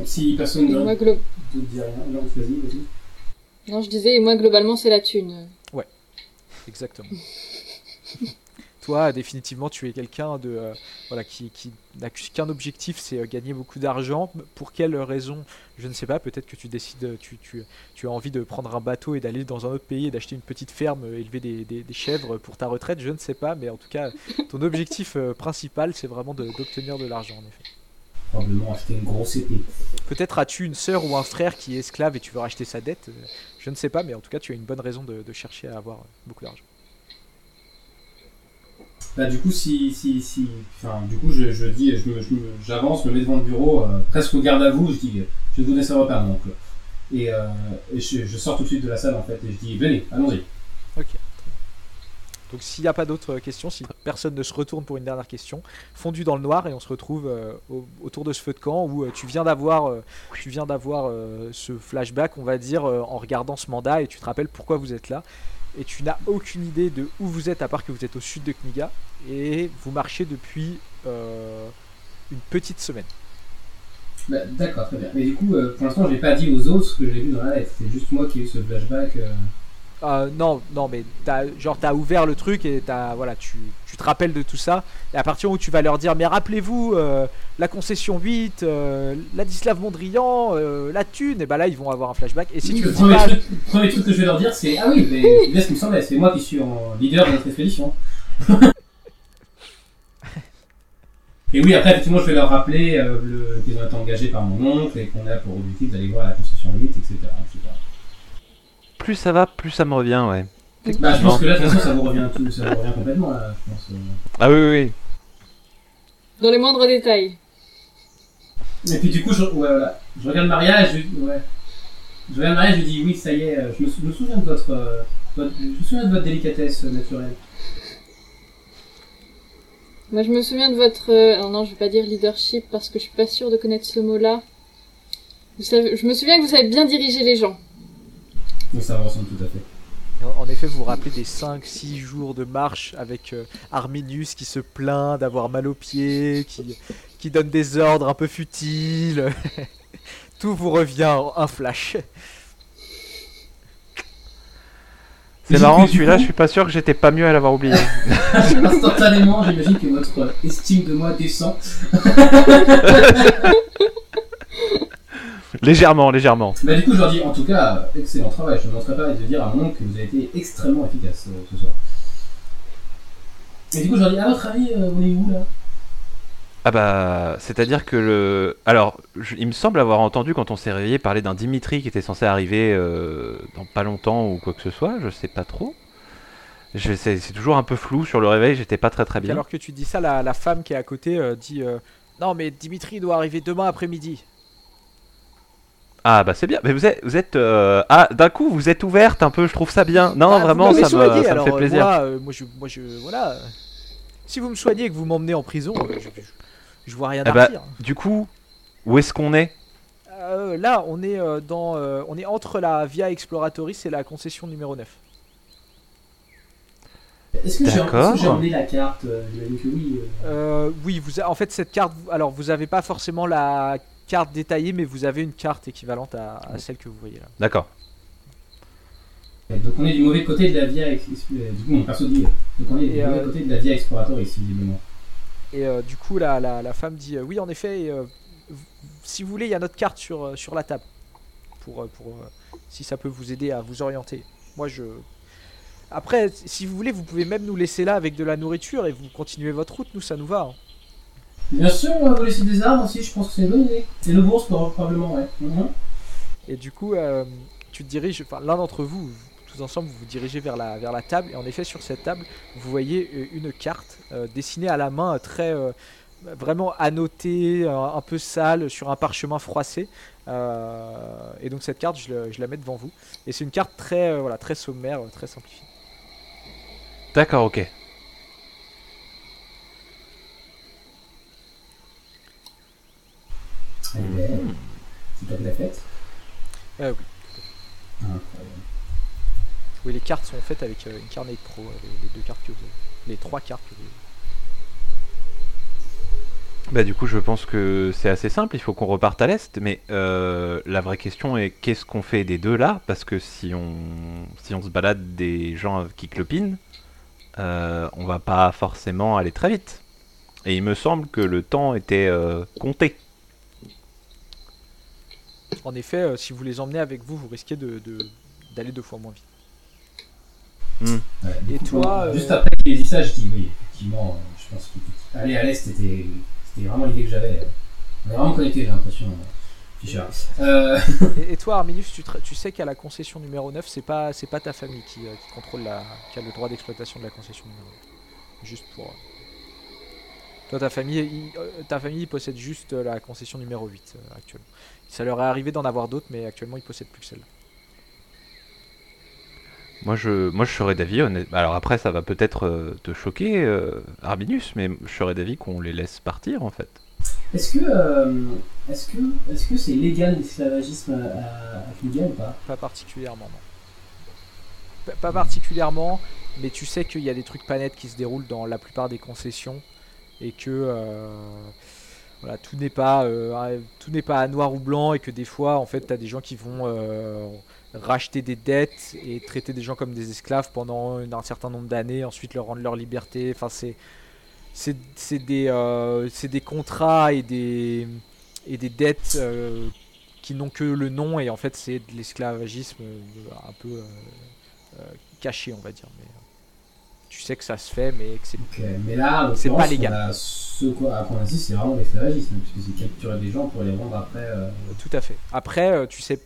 Si personne ne glo- dit rien, non, vas-y, vas-y. Non, je disais, et moi, globalement, c'est la thune. Exactement. Toi, définitivement, tu es quelqu'un de euh, voilà qui, qui n'a qu'un objectif, c'est euh, gagner beaucoup d'argent. Pour quelle raison Je ne sais pas. Peut-être que tu décides, tu, tu, tu as envie de prendre un bateau et d'aller dans un autre pays et d'acheter une petite ferme, euh, élever des, des- des chèvres pour ta retraite. Je ne sais pas, mais en tout cas, ton objectif principal, c'est vraiment d'obtenir de, l'argent, en effet. Probablement acheter une grosse épée. Peut-être as-tu une sœur ou un frère qui est esclave et tu veux racheter sa dette. Je ne sais pas, mais en tout cas, tu as une bonne raison de, de chercher à avoir beaucoup d'argent. Bah, du coup, si, si, si, du coup, je, dis, je j'avance, me mets devant le bureau, euh, presque au garde à vous, je dis, je vais vous ce repas, mon oncle. Et, euh, je, sors tout de suite de la salle, en fait, et je dis, venez, allons-y. Ok. Donc s'il n'y a pas d'autres questions, si personne ne se retourne pour une dernière question, fondu dans le noir et on se retrouve euh, au- autour de ce feu de camp où tu viens d'avoir tu viens d'avoir ce flashback, on va dire, en regardant ce mandat et tu te rappelles pourquoi vous êtes là. Et tu n'as aucune idée de où vous êtes à part que vous êtes au sud de Kniga et vous marchez depuis euh, une petite semaine. Bah, D'accord, très bien. Mais du coup, euh, pour l'instant, j'ai pas dit aux autres ce que j'ai vu dans la lettre. C'est juste moi qui ai eu ce flashback. euh. Euh, non, non, mais t'as, genre t'as ouvert le truc et t'as, voilà, tu, tu te rappelles de tout ça. Et à partir où tu vas leur dire, mais rappelez-vous, euh, la concession 8, euh, Ladislav Mondrian, la thune, et bah là ils vont avoir un flashback. Et si tu le premier, pas, truc, le premier truc que je vais leur dire, c'est Ah oui, mais là, ce qui me c'est moi qui suis en leader de notre expédition. Et oui, après, effectivement, je vais leur rappeler le- qu'ils ont été engagés par mon oncle et qu'on a pour objectif d'aller voir la concession 8, etc. etc. Plus ça va, plus ça me revient, ouais. Bah, je pense que là, de toute façon, ça vous revient, tout, ça vous revient complètement, là, je pense. euh. Ah oui, oui, oui. Dans les moindres détails. Et puis, du coup, je, ouais, voilà. je regarde Maria et je, ouais. je regarde Maria et je dis Oui, ça y est, euh, je me, sou- je me souviens de votre, euh, votre- je me souviens de votre délicatesse euh, naturelle. Moi, je me souviens de votre... euh, alors non, je vais pas dire leadership parce que je suis pas sûre de connaître ce mot-là. Vous savez, je me souviens que vous savez bien diriger les gens. Ça ressemble tout à fait. en effet, vous vous rappelez des 5-6 jours de marche avec euh, Arminius qui se plaint d'avoir mal aux pieds, qui, qui donne des ordres un peu futiles. Tout vous revient en un flash. C'est marrant, celui-là, je suis pas sûr que j'étais pas mieux à l'avoir oublié. Instantanément, j'imagine que votre estime de moi descend. légèrement, légèrement. Bah, du coup, je leur dis En tout cas, excellent travail. Je ne manquerai pas de dire à mon que vous avez été extrêmement efficace euh, ce soir. Et du coup, je leur dis À votre avis, euh, on est où là? Ah bah, c'est-à-dire que le... Alors, je- il me semble avoir entendu quand on s'est réveillé parler d'un Dimitri qui était censé arriver euh, dans pas longtemps ou quoi que ce soit, je sais pas trop. Je- C'est c'est toujours un peu flou sur le réveil, j'étais pas très très bien. Alors que tu dis ça, la, la femme qui est à côté euh, dit euh, Non, mais Dimitri doit arriver demain après-midi. Ah bah c'est bien, mais vous êtes... Vous êtes euh, Ah, d'un coup, vous êtes ouverte un peu, je trouve ça bien. Non, Ah, vous vraiment, ça, me, ça fait euh, plaisir. Moi, euh, moi, je, moi, je, voilà. Si vous me soignez et que vous m'emmenez en prison, je, je, je vois rien Eh à bah, dire. Du coup, où est-ce qu'on est? Euh, là, on est euh, dans, euh, on est entre la Via Exploratoris et la concession numéro 9. Est-ce que j'ai emmené la carte euh, oui. euh. Euh, oui, vous a- en fait cette carte, alors vous avez pas forcément la carte détaillée, mais vous avez une carte équivalente à, à celle que vous voyez là. D'accord. Donc, on est du mauvais côté de la Via. Ex- euh, Du coup, mon perso dit Donc, on est du Et, mauvais euh, côté de la Via Exploratoris, visiblement. Et euh, du coup, la, la, la femme dit euh, oui, en effet. euh, si vous voulez, il y a notre carte sur, sur la table pour, pour euh, si ça peut vous aider à vous orienter. Moi, je. Après, si vous voulez, vous pouvez même nous laisser là avec de la nourriture et vous continuez votre route. Nous, ça nous va. hein. Bien sûr, on va vous laisser des armes aussi, je pense que c'est une bonne idée. Et le bourse, probablement, ouais. Mhm. Et du coup, euh, tu te diriges, enfin l'un d'entre vous, vous- tous ensemble, vous vous dirigez vers la, vers la table. Et en effet, sur cette table, vous voyez euh, une carte euh, dessinée à la main, très euh, vraiment annotée, un peu sale, sur un parchemin froissé. Euh, et donc cette carte, je, le- je la mets devant vous. Et c'est une carte très, euh, voilà, très sommaire, très simplifiée. D'accord, ok. Belle. C'est pas de la fête. Euh, oui. Incroyable. oui, les cartes sont faites avec euh, une Carnet Pro, euh, les, les deux cartes que vous avez. Les trois cartes que vous avez. Bah du coup je pense que c'est assez simple, il faut qu'on reparte à l'est, mais euh, la vraie question est qu'est-ce qu'on fait des deux là? Parce que si on, si on se balade des gens qui clopinent, euh, on va pas forcément aller très vite. Et il me semble que le temps était euh, compté. En effet, euh, si vous les emmenez avec vous, vous risquez de, de- d'aller deux fois moins vite. Ouais, du Et coup, toi, bon, Juste euh, après qu'il ait dit ça, je dis oui, effectivement, euh, je pense qu'aller à l'est, c'était c'était vraiment l'idée que j'avais. On est vraiment connectés, j'ai l'impression. euh, Fischer. Euh, Et, et toi, Arminius, tu, tra- tu sais qu'à la concession numéro 9, c'est pas, c'est pas ta famille qui, euh, qui contrôle la, qui a le droit d'exploitation de la concession numéro 9. Juste pour. euh, Toi, ta famille, il- euh, ta famille possède juste euh, la concession numéro 8 euh, actuellement. Ça leur est arrivé d'en avoir d'autres, mais actuellement, ils possèdent plus que celle-là. Moi je, moi je serais d'avis, honnête- alors après ça va peut-être euh, te choquer euh, Arbinus, mais je serais d'avis qu'on les laisse partir en fait. Est-ce que euh, est-ce que est-ce que c'est légal l'esclavagisme à, à ou pas? Pas particulièrement, non. Pas- Pas particulièrement, mais tu sais qu'il y a des trucs pas nets qui se déroulent dans la plupart des concessions et que euh, tout n'est pas euh, tout n'est pas à noir ou blanc et que des fois en fait tu as des gens qui vont euh, racheter des dettes et traiter des gens comme des esclaves pendant un certain nombre d'années, ensuite leur rendre leur liberté. Enfin c'est c'est c'est des euh, c'est des contrats et des et des dettes qui n'ont que le nom et en fait c'est de l'esclavagisme un peu caché on va dire tu sais que ça se fait mais que c'est pas légal. on a Ce quoi, à qu'on insiste, c'est vraiment l'esclavagisme, puisque c'est capturer des gens pour les vendre après. euh, tout à fait après euh, tu sais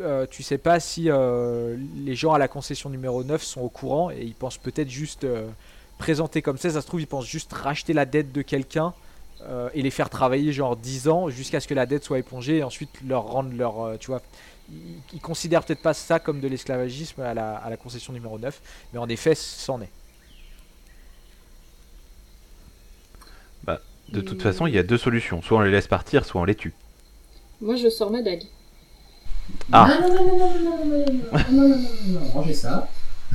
euh, tu sais pas si les gens à la concession numéro 9 sont au courant et ils pensent peut-être juste présenter comme ça ça se trouve ils pensent juste racheter la dette de quelqu'un euh, et les faire travailler genre 10 ans jusqu'à ce que la dette soit épongée et ensuite leur rendre leur euh, tu vois ils, ils considèrent peut-être pas ça comme de l'esclavagisme à la, à la concession numéro 9 mais en effet c'en est De toute façon, il y a deux solutions, soit on les laisse partir, soit on les tue. Moi, je sors ma dague. Ah. Non, non, non, non, non, non, non, non, non, non, non, non, non, rangez ça.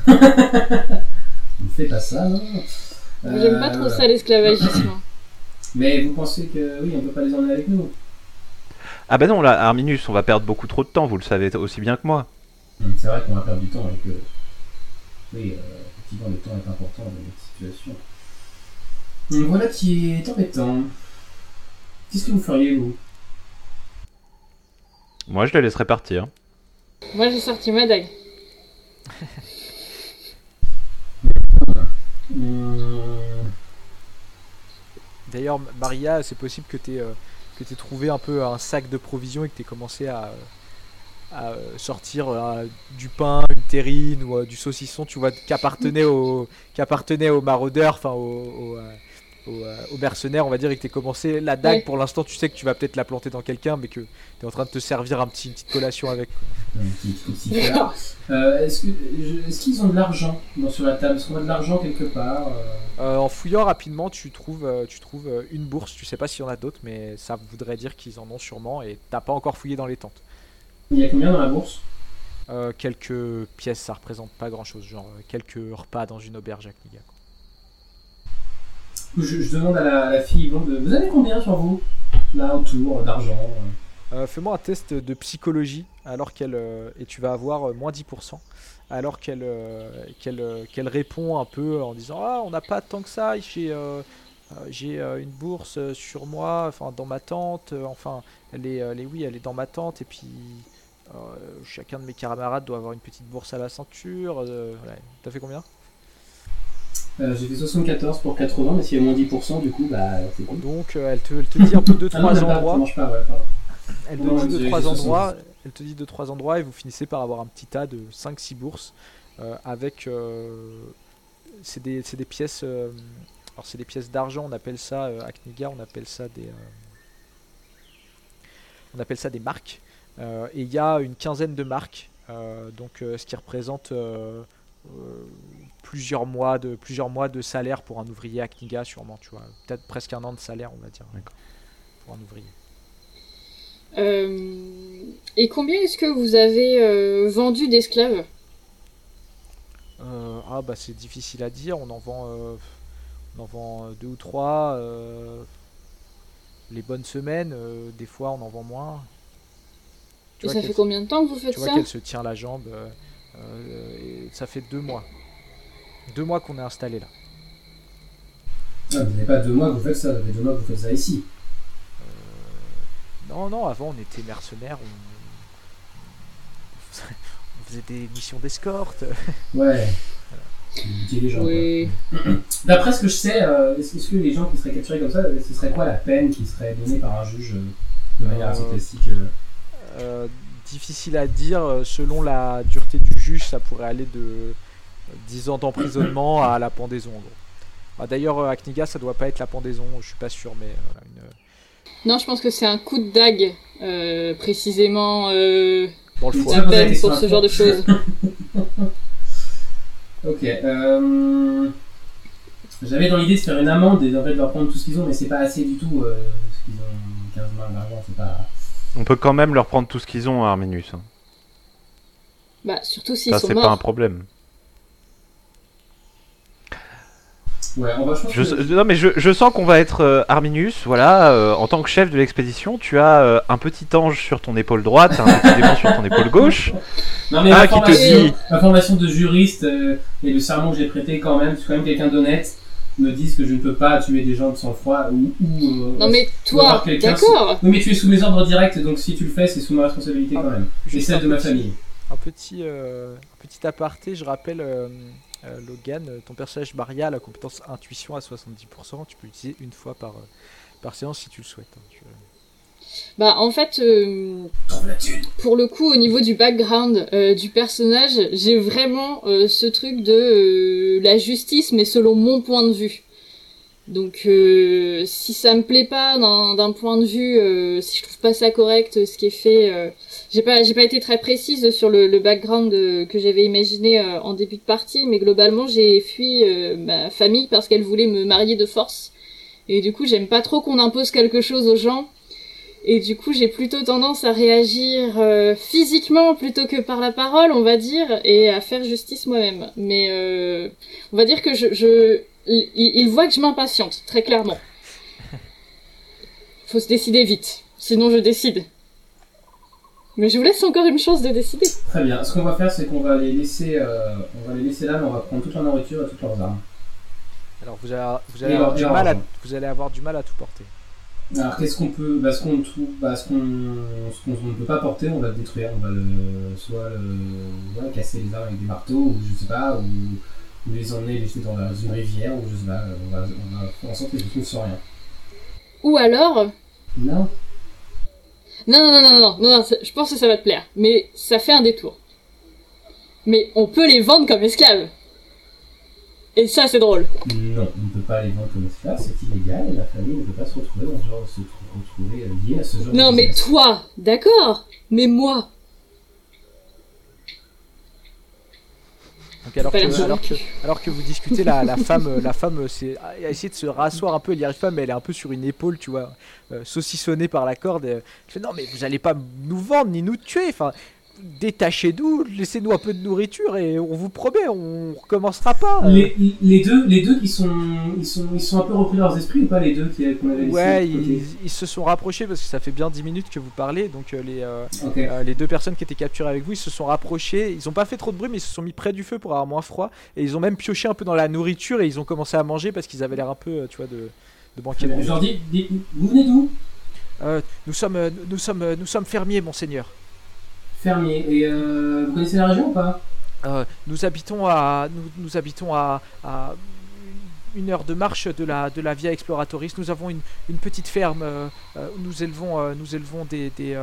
ne fais pas ça, non. J'aime pas Euh, trop ça, l'esclavagisme. hein. Mais vous pensez que oui, on peut pas les emmener avec nous Ah bah non, là, Arminus, on va perdre beaucoup trop de temps, vous le savez aussi bien que moi. Hum, C'est vrai qu'on va perdre du temps et que. Oui, euh, effectivement, le temps est important dans cette situation. Donc voilà qui est embêtant. Qu'est-ce que vous feriez, vous? Moi, je les laisserai partir. Moi, j'ai sorti ma dague. D'ailleurs, Maria, c'est possible que tu aies, trouvé un peu un sac de provisions et que tu aies commencé à, à, euh, sortir euh, du pain, une terrine ou euh, du saucisson, tu vois, qui appartenait aux, qui appartenait aux maraudeurs, enfin aux, aux, euh, aux mercenaires, on va dire, et que tu commencé. La dague, Ouais. pour l'instant, tu sais que tu vas peut-être la planter dans quelqu'un, mais que tu es en train de te servir un petit, une petite collation avec. Euh, Est-ce que- je- est-ce qu'ils ont de l'argent dans- sur la table? Est-ce qu'on a de l'argent quelque part euh? Euh, en fouillant rapidement, tu trouves, tu trouves une bourse. Tu sais pas s'il y en a d'autres, mais ça voudrait dire qu'ils en ont sûrement. Et t'as pas encore fouillé dans les tentes. Il y a combien dans la bourse? Euh, quelques pièces, ça représente pas grand chose, genre quelques repas dans une auberge à Kniga. Je, demande à la, à la fille vous avez combien sur vous? Là, autour, d'argent euh. Euh, Fais-moi un test de psychologie alors qu'elle euh, et tu vas avoir euh, moins 10% alors qu'elle euh, qu'elle euh, qu'elle répond un peu en disant ah on n'a pas tant que ça j'ai euh, euh, euh, une bourse euh, sur moi enfin dans ma tente euh, enfin elle est, elle oui elle est dans ma tente et puis euh, chacun de mes camarades doit avoir une petite bourse à la ceinture euh, t'as fait combien? Euh, J'ai fait 74 pour 80, mais s'il y a moins 10%, du coup, bah, c'est cool. donc euh, elle te, elle te dit un peu deux Ah trois ça endroits pas, ouais. Elle te Non, dit deux trois endroits, elle te dit trois endroits et vous finissez par avoir un petit tas de 5 6 bourses euh, avec c'est des, c'est des pièces alors c'est des pièces d'argent, on appelle ça à Kniga, on appelle ça des on appelle ça des marques et il y a une quinzaine de marques donc ce qui représente euh, plusieurs mois de plusieurs mois de salaire pour un ouvrier à Kniga sûrement, tu vois, peut-être presque un an de salaire, on va dire. Pour un ouvrier. Euh, et combien est-ce que vous avez euh, vendu d'esclaves? Euh, ah bah c'est difficile à dire, on en vend, euh, on en vend deux ou trois. euh, les bonnes semaines, euh, des fois on en vend moins. Tu Et vois ça fait combien de temps que vous faites Tu vois ça? qu'elle se tient la jambe. euh, euh, et ça fait deux mois. Deux mois qu'on est installé là. Ah, vous n'avez pas deux mois que vous faites ça, vous avez deux mois que vous faites ça ici. Non, non, avant on était mercenaires, on, on faisait des missions d'escorte. Ouais. Oui. D'après ce que je sais, euh, est-ce que les gens qui seraient capturés comme ça, ce serait quoi la peine qui serait donnée par un juge euh, de manière assez Euh, classique euh, Euh, difficile à dire, euh, selon la dureté du juge, ça pourrait aller de euh, 10 ans d'emprisonnement à la pendaison en gros. Ah, D'ailleurs, euh, à Kniga, ça doit pas être la pendaison, je suis pas sûr, mais euh, une- Non, je pense que c'est un coup de dague, euh, précisément, euh, dans le foie. Ça, la peine pour ce genre de choses. Ok. Euh... J'avais dans l'idée de faire une amende et en fait de leur prendre tout ce qu'ils ont, mais c'est pas assez du tout. Euh, parce qu'ils ont 15 mains d'argent, c'est pas. On peut quand même leur prendre tout ce qu'ils ont à Arminius. hein. Bah, surtout s'ils Ça, sont c'est morts. pas un problème. Ouais, on va, je que- non, mais je, je sens qu'on va être euh, Arminius. Voilà, euh, en tant que chef de l'expédition, tu as euh, un petit ange sur ton épaule droite, un petit démon sur ton épaule gauche. Non, mais Ah, ma qui te formation, dit- ma formation de juriste euh, et le serment que j'ai prêté quand même, je suis quand même quelqu'un d'honnête, me disent que je ne peux pas tuer des gens de sang-froid ou. ou Non mais toi, d'accord. Oui, mais tu es sous mes ordres directs, donc si tu le fais, c'est sous ma responsabilité quand même. Et celle de ma petit- famille. Un petit, euh, un petit aparté, je rappelle, euh, Logan, euh, ton personnage Maria a la compétence intuition à 70%, tu peux l'utiliser une fois par, euh, par séance si tu le souhaites. hein, tu- Bah en fait, euh, pour le coup, au niveau du background euh, du personnage, j'ai vraiment euh, ce truc de euh, la justice, mais selon mon point de vue. Donc, euh, si ça me plaît pas d'un point de vue, euh, si je trouve pas ça correct, ce qui est fait, euh, j'ai pas, j'ai pas été très précise sur le, le background euh, que j'avais imaginé euh, en début de partie, mais globalement, j'ai fui euh, ma famille parce qu'elle voulait me marier de force. Et du coup, j'aime pas trop qu'on impose quelque chose aux gens. Et du coup, j'ai plutôt tendance à réagir euh, physiquement plutôt que par la parole, on va dire, et à faire justice moi-même. Mais euh, on va dire que je, je il, il voit que je m'impatiente, très clairement. Faut se décider vite, sinon je décide. Mais je vous laisse encore une chance de décider. Très bien. Ce qu'on va faire, c'est qu'on va les laisser, euh, on va les laisser là, mais on va prendre toute leur nourriture et toutes leurs armes. Alors vous allez, vous allez Et avoir du mal à, vous allez avoir du mal à tout porter. Alors qu'est-ce qu'on peut, bah, ce qu'on trouve, bah, ce qu'on, ne peut pas porter, on va le détruire, on va le, soit le, ouais, casser les armes avec des marteaux ou je sais pas, ou, ou les emmener les jeter dans une rivière ou je sais pas, on va, on va faire en sorte qu'ils ne sans rien. Ou alors, Non. non, non, non, non, non, non, non, je pense que ça va te plaire. Mais ça fait un détour. Mais on peut les vendre comme esclaves. Et ça, c'est drôle. Non, on ne peut pas les vendre comme esclaves, c'est illégal et la famille ne peut pas se retrouver dans ce genre, se retrouver euh, liée à ce genre Non, de mais business. toi, d'accord. Mais moi, Donc alors que, alors, que, convaincu. alors que vous discutez, la, la femme, euh, la femme, euh, c'est a essayé de se rasseoir un peu. Elle y arrive pas, mais elle est un peu sur une épaule, tu vois, euh, saucissonnée par la corde. euh, elle fait non, mais vous allez pas nous vendre ni nous tuer. Enfin, détachez-nous, laissez-nous un peu de nourriture et on vous promet, on recommencera pas. Les, les deux, les deux qui sont, ils sont, ils sont un peu repris leurs esprits ou pas les deux qui- qu'on avait Ouais, ils, ils se sont rapprochés parce que ça fait bien 10 minutes que vous parlez. Donc euh, les, euh, euh, les deux personnes qui étaient capturées avec vous, ils se sont rapprochés. Ils ont pas fait trop de bruit, mais ils se sont mis près du feu pour avoir moins froid. Et ils ont même pioché un peu dans la nourriture et ils ont commencé à manger parce qu'ils avaient l'air un peu, tu vois, de, de banquier. Je leur dis, vous venez d'où? Euh, nous sommes, nous sommes, nous sommes fermiers, monseigneur. Fermier. Et euh, vous connaissez la région ou pas? Euh, nous habitons à, nous, nous habitons à, à une heure de marche de la, de la Via Exploratoris. Nous avons une, une petite ferme. euh, euh, où nous élevons, nous élevons des, des,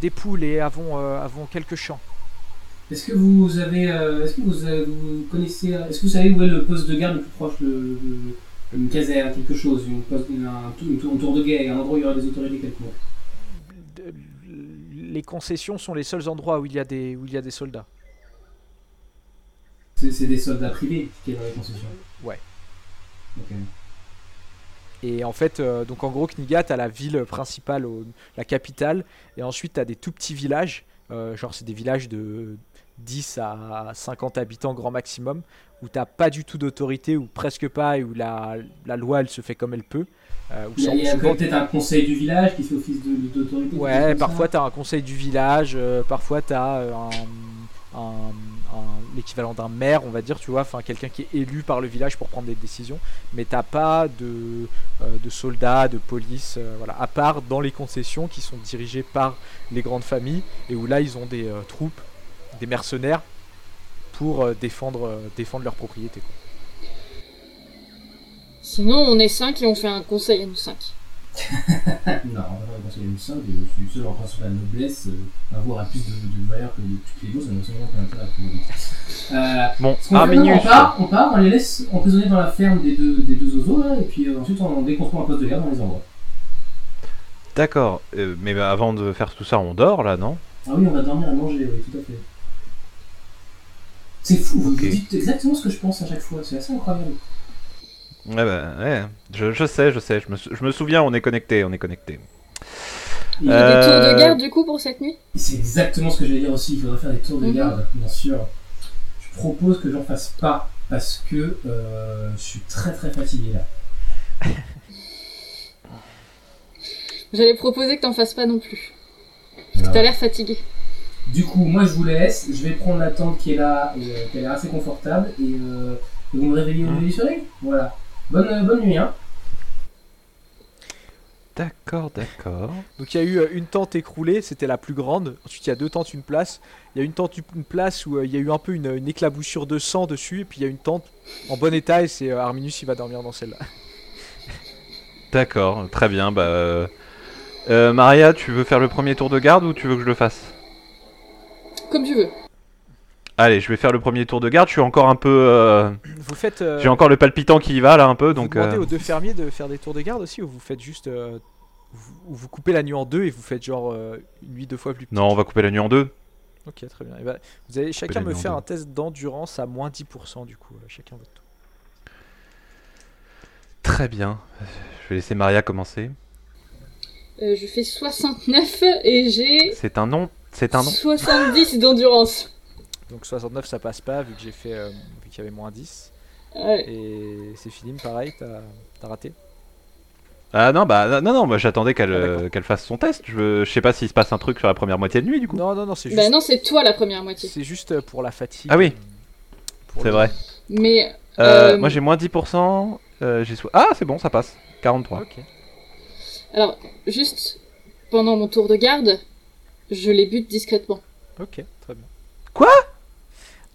des poules et avons, avons quelques champs. Est-ce que vous avez, est-ce que vous, avez- vous connaissez, est-ce que vous savez où est le poste de garde le plus proche, le, le- une caserne, quelque chose, une, poste, une, un, tour- une tour, une tour de guet, un endroit où il y aura des autorités quelconques? Les concessions sont les seuls endroits où il y a des, où il y a des soldats. C'est des soldats privés qui est dans les concessions. Ouais. Ok. Et en fait, euh, donc en gros, Knigat a la ville principale, au- la capitale, et ensuite t'as des tout petits villages, euh, genre c'est des villages de 10 à 50 habitants grand maximum, où t'as pas du tout d'autorité, ou presque pas, et où la, la loi elle se fait comme elle peut. euh, où Il y a, sans- il y a souvent- peut-être un conseil du village qui fait office de- d'autorité. Ouais, parfois ça. tu as un conseil du village, euh, parfois tu as un, un- un- l'équivalent d'un maire, on va dire, tu vois, enfin quelqu'un qui est élu par le village pour prendre des décisions, mais t'as pas de, euh, de soldats, de police, euh, voilà, à part dans les concessions qui sont dirigées par les grandes familles et où là ils ont des euh, troupes, des mercenaires pour euh, défendre, euh, défendre leur propriété. quoi. Sinon, on est 5 et on fait un conseil à nous 5. Non, on va pas conseiller une simple, je suis seul en principe la noblesse, euh, avoir à plus de, de valeur que de toutes les autres, ça n'a absolument aucun intérêt pour vous. Euh, Bon, qu'on fait, non, on part, on part, on les laisse emprisonner dans la ferme des deux, des deux oiseaux, là, et puis euh, ensuite on déconstruit un poste de garde, on les envoie. D'accord, euh, mais bah, avant de faire tout ça, on dort là, non? Ah oui, on va dormir et manger, oui, tout à fait. C'est fou, vous dites exactement ce que je pense à chaque fois, c'est assez incroyable. Ouais, bah, ouais, je, je sais, je sais, je me, sou- je me souviens, on est connecté, on est connecté. Il y a Euh, des tours de garde du coup pour cette nuit? C'est exactement ce que j'allais dire aussi, il faudrait faire des tours de Mhm. garde, bien sûr. Je propose que j'en fasse pas, parce que euh, je suis très très fatigué là. J'allais proposer que t'en fasses pas non plus. Voilà. T'as l'air fatigué. Du coup, moi je vous laisse, je vais prendre la tente qui est là, et, euh, qui a l'air assez confortable, et, euh, et vous me réveillez au Mhm. lever du soleil Voilà. Bonne, euh, bonne nuit, hein. D'accord, d'accord. Donc il y a eu euh, une tente écroulée, c'était la plus grande. Ensuite il y a deux tentes, une place. Il y a une tente, une place où euh, il y a eu un peu une, une éclaboussure de sang dessus. Et puis il y a une tente en bon état et c'est euh, Arminus il va dormir dans celle-là. D'accord, très bien. Bah, Maria, tu veux faire le premier tour de garde ou tu veux que je le fasse? Comme tu veux. Allez, je vais faire le premier tour de garde. Je suis encore un peu, euh, Vous faites. euh, j'ai encore le palpitant qui y va là un peu, vous donc. demandez euh, aux deux fermiers de faire des tours de garde aussi ou vous faites juste. euh, vous, ou vous coupez la nuit en deux et vous faites genre euh, une nuit deux fois plus petite? Non, on va couper la nuit en deux. Ok, très bien. Et bah, vous allez chacun la me nuit en faire deux. un test d'endurance à moins 10% du coup, euh, chacun votre tour. Très bien. Je vais laisser Maria commencer. Euh, je fais 69 et j'ai C'est un nom. C'est un nom. 70 d'endurance. Donc 69 ça passe pas vu que j'ai fait. euh, vu qu'il y avait moins 10. Ouais. Et c'est Philippe, pareil, t'as raté Ah non, bah non, non, bah, j'attendais qu'elle Ah, euh, qu'elle fasse son test. Je, veux- je sais pas s'il se passe un truc sur la première moitié de nuit du coup. Non, non, non, c'est juste, Bah non, c'est toi la première moitié. c'est juste pour la fatigue. Ah oui. euh, pour C'est le- vrai. Mais Euh, Euh, Moi j'ai moins 10%. euh, j'ai so- Ah, c'est bon, ça passe. 43. Ok. alors, juste pendant mon tour de garde, je les bute discrètement. Ok, très bien. Quoi?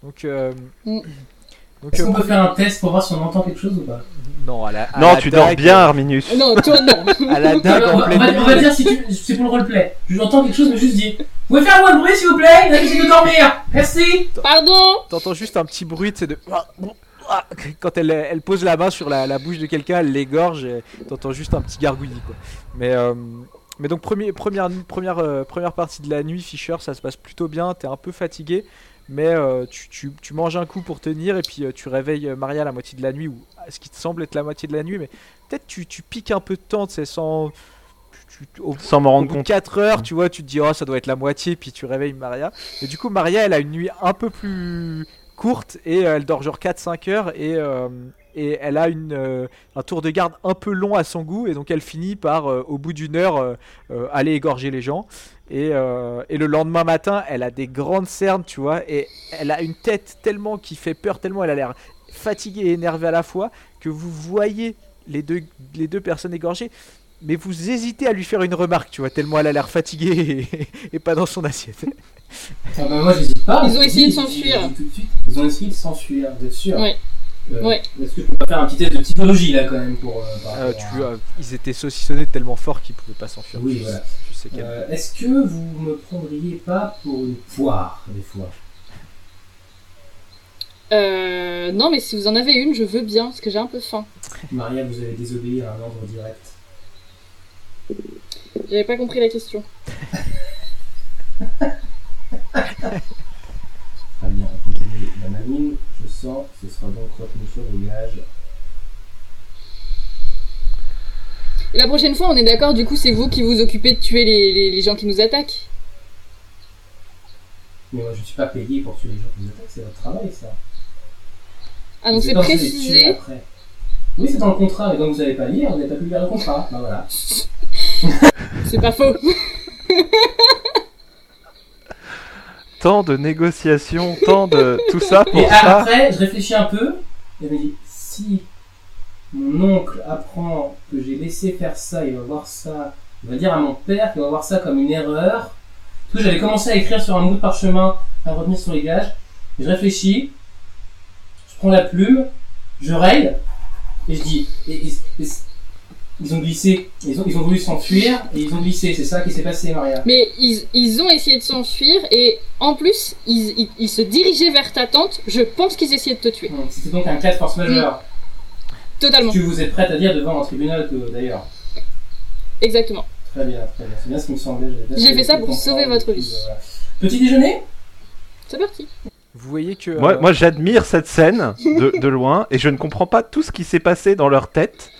Donc, euh, Mm. donc Est-ce euh, qu'on peut faire un test pour voir si on entend quelque chose ou pas? Non, à la, à Non, la tu dors bien, Arminus. Euh, Non, toi non. À la on, dague va, en on va- pleine on va nuit. dire si tu- c'est pour le roleplay. Je entends quelque chose, mais juste dis. Vous pouvez faire moins de bruit s'il vous plaît? J'essaie de dormir Merci Pardon? T'entends juste un petit bruit, c'est de. Quand elle, elle pose la main sur la, la bouche de quelqu'un, elle l'égorge, et t'entends juste un petit gargouillis quoi. Mais, euh, mais donc premier, première, première, euh, première partie de la nuit, Fisher, ça se passe plutôt bien, t'es un peu fatigué, mais euh, tu, tu- tu manges un coup pour tenir, et puis euh, tu réveilles Maria à la moitié de la nuit, ou ce qui te semble être la moitié de la nuit, mais peut-être tu, tu piques un peu de temps, c'est sans... tu- au- Sans m'en rendre compte. 4 heures, tu vois, tu te dis, oh, ça doit être la moitié, puis tu réveilles Maria. Et du coup, Maria, elle a une nuit un peu plus courte, et elle dort genre 4-5 heures, et, euh, et elle a une, euh, un tour de garde un peu long à son goût, et donc elle finit par, euh, au bout d'une heure, euh, euh, aller égorger les gens. Et, euh, et le lendemain matin, elle a des grandes cernes, tu vois, et elle a une tête tellement qui fait peur, tellement elle a l'air fatiguée et énervée à la fois, que vous voyez les deux, les deux personnes égorgées, mais vous hésitez à lui faire une remarque, tu vois, tellement elle a l'air fatiguée et, et pas dans son assiette. Ah bah moi j'hésite pas. Ils ont essayé de s'enfuir. de. Ils ont essayé de s'enfuir, vous êtes sûr? Ouais. Euh, Ouais. Est-ce que je peux pas faire un petit test de psychologie là quand même pour. euh, Euh, tu, à- euh, ils étaient saucissonnés tellement fort qu'ils pouvaient pas s'enfuir. Oui, Tu- voilà. Tu sais quel- Euh, Est-ce que vous me prendriez pas pour une poire des fois? Euh, non, mais si vous en avez une, je veux bien, parce que j'ai un peu faim. Maria, vous avez désobéi à un ordre direct. J'avais pas compris la question. Très bien, on continue la mamine. Ce sera donc mission de gage. Et la prochaine fois, on est d'accord, du coup, c'est vous qui vous occupez de tuer les, les- les gens qui nous attaquent Mais moi, je ne suis pas payé pour tuer les gens qui vous attaquent, c'est votre travail, ça. Ah, donc c'est précisé. après. Oui, c'est dans le contrat, mais donc vous n'avez pas lire, vous n'avez pas pu lire le contrat. Bah voilà. C'est pas faux. Tant de négociations, tant de tout ça pour Et ça. après, je réfléchis un peu, et je me dis, si mon oncle apprend que j'ai laissé faire ça, il va voir ça, il va dire à mon père qu'il va voir ça comme une erreur. Que j'avais commencé à écrire sur un bout de parchemin, à retenir sur les gages, je réfléchis, je prends la plume, je raye, et je dis, et- ils ont glissé, ils ont, ils ont voulu s'enfuir, et ils ont glissé, c'est ça qui s'est passé, Maria. Mais ils, ils ont essayé de s'enfuir et en plus, ils, ils, ils se dirigeaient vers ta tante. Je pense qu'ils essayaient de te tuer. C'était donc un cas de force majeure, Totalement. que vous êtes prête à dire devant un tribunal, que- d'ailleurs. Exactement. Très bien, très bien. C'est bien ce qui me semblait. J'ai fait ça pour sauver votre vie. Voilà. Petit déjeuner? C'est parti. Vous voyez que. Moi, euh, moi j'admire cette scène de, de loin et je ne comprends pas tout ce qui s'est passé dans leur tête.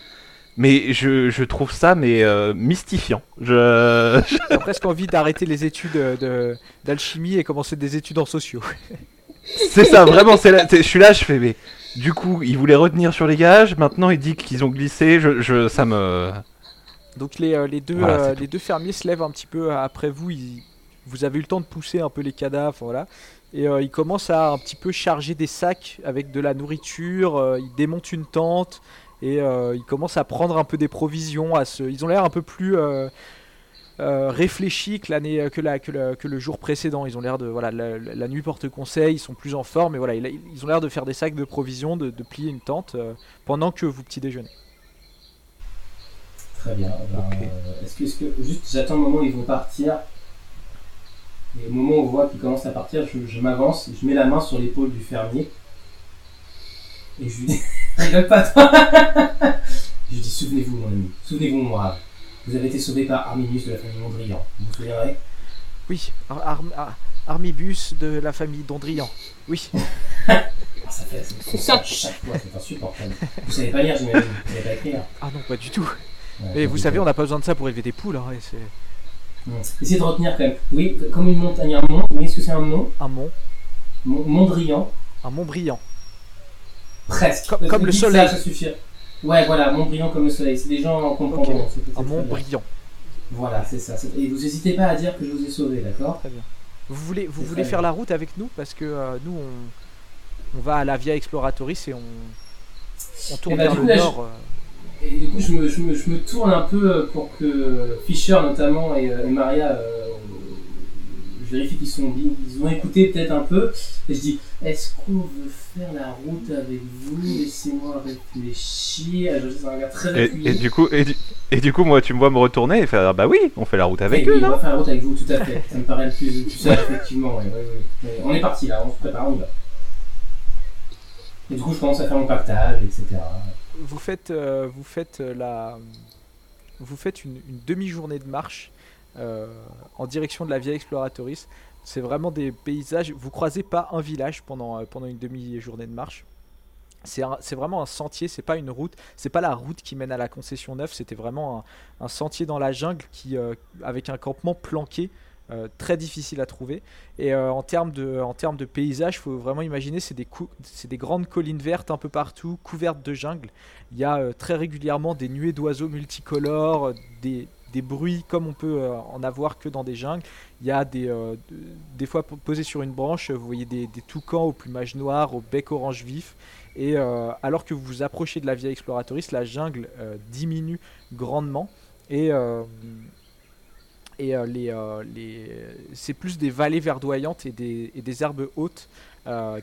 Mais je, je trouve ça mais euh, mystifiant. Je, J'ai presque envie d'arrêter les études euh, d'alchimie et commencer des études en sociaux. c'est ça vraiment. C'est là, je suis là, je fais mais du coup il voulait retenir sur les gages. Maintenant il dit qu'ils ont glissé. Je, je- ça me. Donc les, euh, les, deux, Voilà, euh, c'est tout. les deux fermiers se lèvent un petit peu après vous. Ils- vous avez eu le temps de pousser un peu les cadavres, voilà. Et euh, ils commencent à un petit peu charger des sacs avec de la nourriture. ils démontent une tente et euh, ils commencent à prendre un peu des provisions. À se... Ils ont l'air un peu plus euh, euh, réfléchis que, l'année, que, la, que, le, que le jour précédent. Ils ont l'air de voilà, la, nuit porte conseil. Ils sont plus en forme. Et voilà, ils, ils ont l'air de faire des sacs de provisions, de, de plier une tente pendant que vous petit déjeunez. Très bien. Ben, est-ce que, est-ce que juste j'attends le moment où ils vont partir et au moment où on voit qu'ils commencent à partir, je, je m'avance, je mets la main sur l'épaule du fermier et je lui dis rigole pas toi. je lui dis souvenez-vous mon ami, souvenez-vous mon brave. Vous avez été sauvé par Arminius de la famille Mondrian. Vous vous souviendrez? Oui, Ar- Ar- Ar- Armibus de la famille Dondrian. Oui. Ah, ça fait ça. chaque fois, c'est insupportable. Vous savez pas lire, j'imagine. Vous savez pas écrire. Ah non, pas du tout. Ouais, donc, vous savez, on n'a pas besoin de ça pour élever des poules. hein, et. Essayez de retenir quand même. Oui, comme une montagne, un mont. Oui, est-ce que c'est un mont? Un mont, Mont- Mondrian. un mont brillant. Presque. Comme- le soleil. Ça, ça suffit. Ouais, voilà, mont brillant comme le soleil. C'est des gens comprendront. Ok. c'est- c'est Un très mont bien. brillant. Voilà, c'est ça. Et vous n'hésitez pas à dire que je vous ai sauvé, d'accord Très bien. Vous voulez, vous voulez faire bien. la route avec nous parce que euh, nous on, on va à la Via Exploratrice et on, on tourne bah, vers le coup, là, je- nord. euh, Et du coup, je me, je, me, je me tourne un peu pour que Fischer, notamment, et, et Maria, euh, je vérifie qu'ils sont bien, ils ont écouté peut-être un peu. Et je dis, est-ce qu'on veut faire la route avec vous? Laissez-moi réfléchir. Et je c'est un regard très Et, et du coup et du, et du coup moi tu me vois me retourner et faire ah bah oui on fait la route avec eux oui, on non? va faire la route avec vous, tout à fait. Ça me paraît le plus, plus sage, effectivement. ouais, ouais, ouais. Ouais, On est parti là, on se prépare, on y va. Et du coup, je commence à faire mon pactage, etc. vous faites, euh, vous faites euh, la, vous faites une, une demi-journée de marche euh, en direction de la Via Exploratrice. C'est vraiment des paysages. Vous croisez pas un village pendant, euh, pendant une demi-journée de marche. C'est vraiment un sentier, c'est pas une route, c'est pas la route qui mène à la concession neuve, c'était vraiment un, sentier dans la jungle qui, euh, avec un campement planqué, euh, très difficile à trouver. Et euh, en termes de, en termes de paysage, faut vraiment imaginer, c'est des, des grandes collines vertes un peu partout, couvertes de jungle. Il y a euh, très régulièrement des nuées d'oiseaux multicolores, euh, des, des bruits comme on peut euh, en avoir que dans des jungles. Il y a des, euh, de- des fois po- posés sur une branche, vous voyez des, toucans au plumage noir, au bec orange vif. Et euh, alors que vous vous approchez de la Via Exploratrice, la jungle diminue grandement. Et, et les, les, c'est plus des vallées verdoyantes et des, des herbes hautes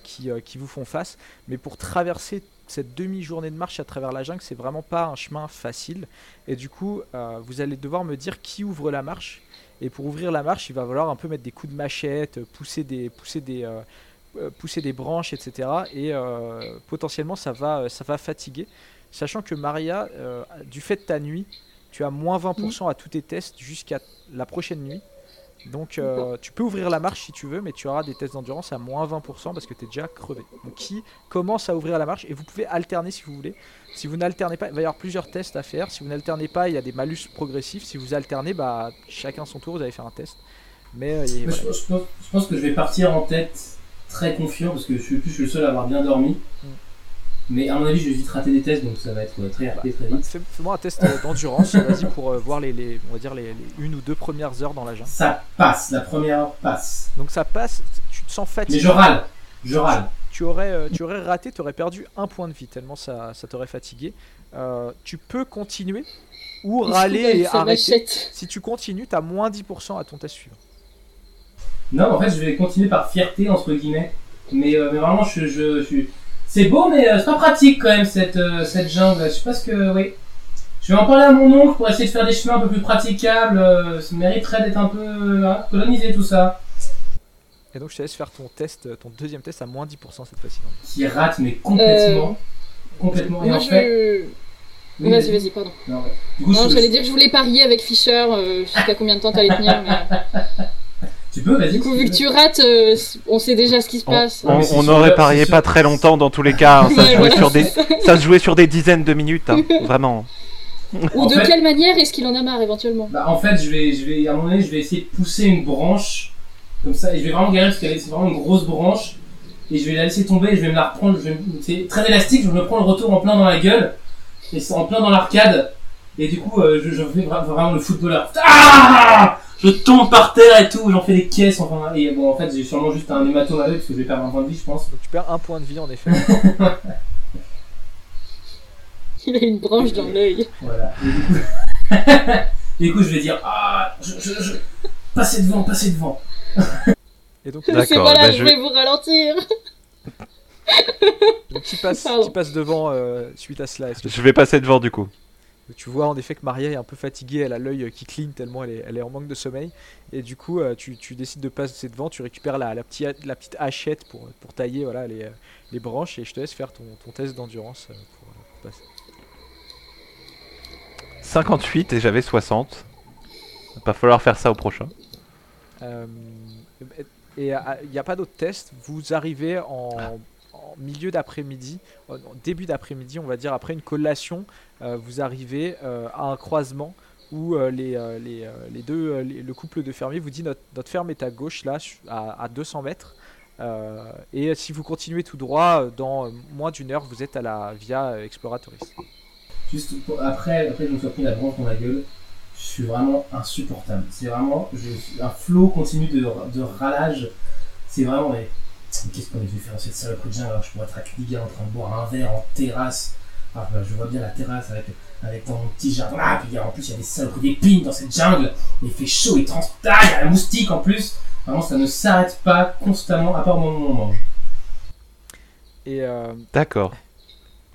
qui, qui vous font face. Mais pour traverser cette demi-journée de marche à travers la jungle, c'est vraiment pas un chemin facile. Et du coup, euh, vous allez devoir me dire qui ouvre la marche. Et pour ouvrir la marche, il va falloir un peu mettre des coups de machette, pousser des, euh, euh, branches, etc. Et potentiellement, ça va, ça va fatiguer. Sachant que Maria, du fait de ta nuit, tu as moins 20% à tous tes tests jusqu'à la prochaine nuit. Donc euh, tu peux ouvrir la marche si tu veux, mais tu auras des tests d'endurance à moins 20% parce que tu es déjà crevé. Donc qui commence à ouvrir la marche et vous pouvez alterner si vous voulez. Si vous n'alternez pas, il va y avoir plusieurs tests à faire. Si vous n'alternez pas, il y a des malus progressifs. Si vous alternez, bah chacun son tour, vous allez faire un test. Mais euh, et Mais voilà. je, je pense, je pense que je vais partir en tête très confiant parce que je suis plus je suis le seul à avoir bien dormi. Mm. Mais à mon avis, je vais vite rater des tests donc ça va être ouais, très rapide très Bah, vite. fais- Fais-moi un test euh, d'endurance, vas-y, pour euh, voir les, les- on va dire les, les une ou deux premières heures dans la jungle. Ça passe, la première heure passe. Donc ça passe, tu te sens Mais fatigué. je râle, je râle. tu aurais, euh, tu aurais raté, tu aurais perdu un point de vie tellement ça, ça t'aurait fatigué. Euh, tu peux continuer ou râler et arrêter. Si tu continues, t'as moins 10% à ton test suivant. Non, en fait, je vais continuer par fierté entre guillemets. Mais, euh, mais vraiment, je, je, je suis. C'est beau, mais euh, c'est pas pratique quand même cette, euh, cette jungle. Je sais pas ce que. Oui. Je vais en parler à mon oncle pour essayer de faire des chemins un peu plus praticables. euh, ça mériterait d'être un peu hein, colonisé tout ça. Et donc je te laisse faire ton test, ton deuxième test à moins 10% cette fois-ci. Qui rate, mais complètement. Complètement. Et Moi, en je... fait. Oui, Vas-y, vas-y, pardon. Non, ouais. Du coup, Non, je- j'allais dire que je voulais parier avec Fischer euh, jusqu'à combien de temps t'allais tenir, mais Tu peux, vas-y. du coup, si vu que tu rates, euh, on sait déjà ce qui se On, passe. On- on sûr, aurait parié pas très longtemps dans tous les cas. hein. Ça, se voilà, sur des, ça. se jouait sur des dizaines de minutes. hein. Vraiment. Ou En de fait- quelle manière est-ce qu'il en a marre éventuellement Bah, en fait, je vais, je vais, à un moment donné, je vais essayer de pousser une branche, comme ça, et je vais vraiment galérer parce que c'est vraiment une grosse branche, et je vais la laisser tomber, et je vais me la reprendre, je vais, me- c'est très élastique, je me prends le retour en plein dans la gueule, et c'est en plein dans l'arcade, et du coup, euh, je, je fais vra- vraiment le footballeur. Ah je tombe par terre et tout, j'en fais des caisses, enfin, et bon, en fait, j'ai sûrement juste un hématome à l'œil, parce que je vais perdre un point de vie, je pense. Donc tu perds un point de vie en effet. Il a une branche dans l'œil. Voilà. Et du coup, et du coup, je vais dire, ah, je, je, je, passez devant, passez devant. Et donc, D'accord, voilà, bah, je je- vais vous ralentir. donc qui passe, Pardon. qui passe devant euh, suite à cela Est-ce que Je vais passer devant du coup. Tu vois en effet que Maria est un peu fatiguée, elle a l'œil euh, qui cligne tellement elle est, elle est en manque de sommeil. Et du coup, euh, tu, tu décides de passer devant, tu récupères la, la, petite, la petite hachette pour, pour tailler voilà, les, euh, les branches et je te laisse faire ton, ton test d'endurance pour, pour passer. 58 et j'avais 60. Va pas falloir faire ça au prochain. Euh, et il n'y a pas d'autre test? Vous arrivez en, en milieu d'après-midi, début d'après-midi, on va dire après une collation. euh, vous arrivez euh, à un croisement où euh, les, les, les deux, le couple de fermiers vous dit notre, ferme est à gauche là, à, à 200 mètres. Et si vous continuez tout droit, dans moins d'une heure, vous êtes à la Via Exploratoris. Juste après, après je me sois pris la branche dans la gueule, je suis vraiment insupportable. C'est vraiment un flot continu de, de râlage. C'est vraiment, mais qu'est-ce qu'on est venu faire dans cette de jungle alors que je pourrais être à Kniga en train de boire un verre en terrasse. Ah, bah, je vois bien la terrasse avec, avec mon petit jardin. Ah, puis en plus, il y a des saloperies d'épines dans cette jungle. Il fait chaud, il transpire, il y a la moustique en plus. Vraiment, ça ne s'arrête pas constamment, à part au moment où on mange. Et euh, D'accord.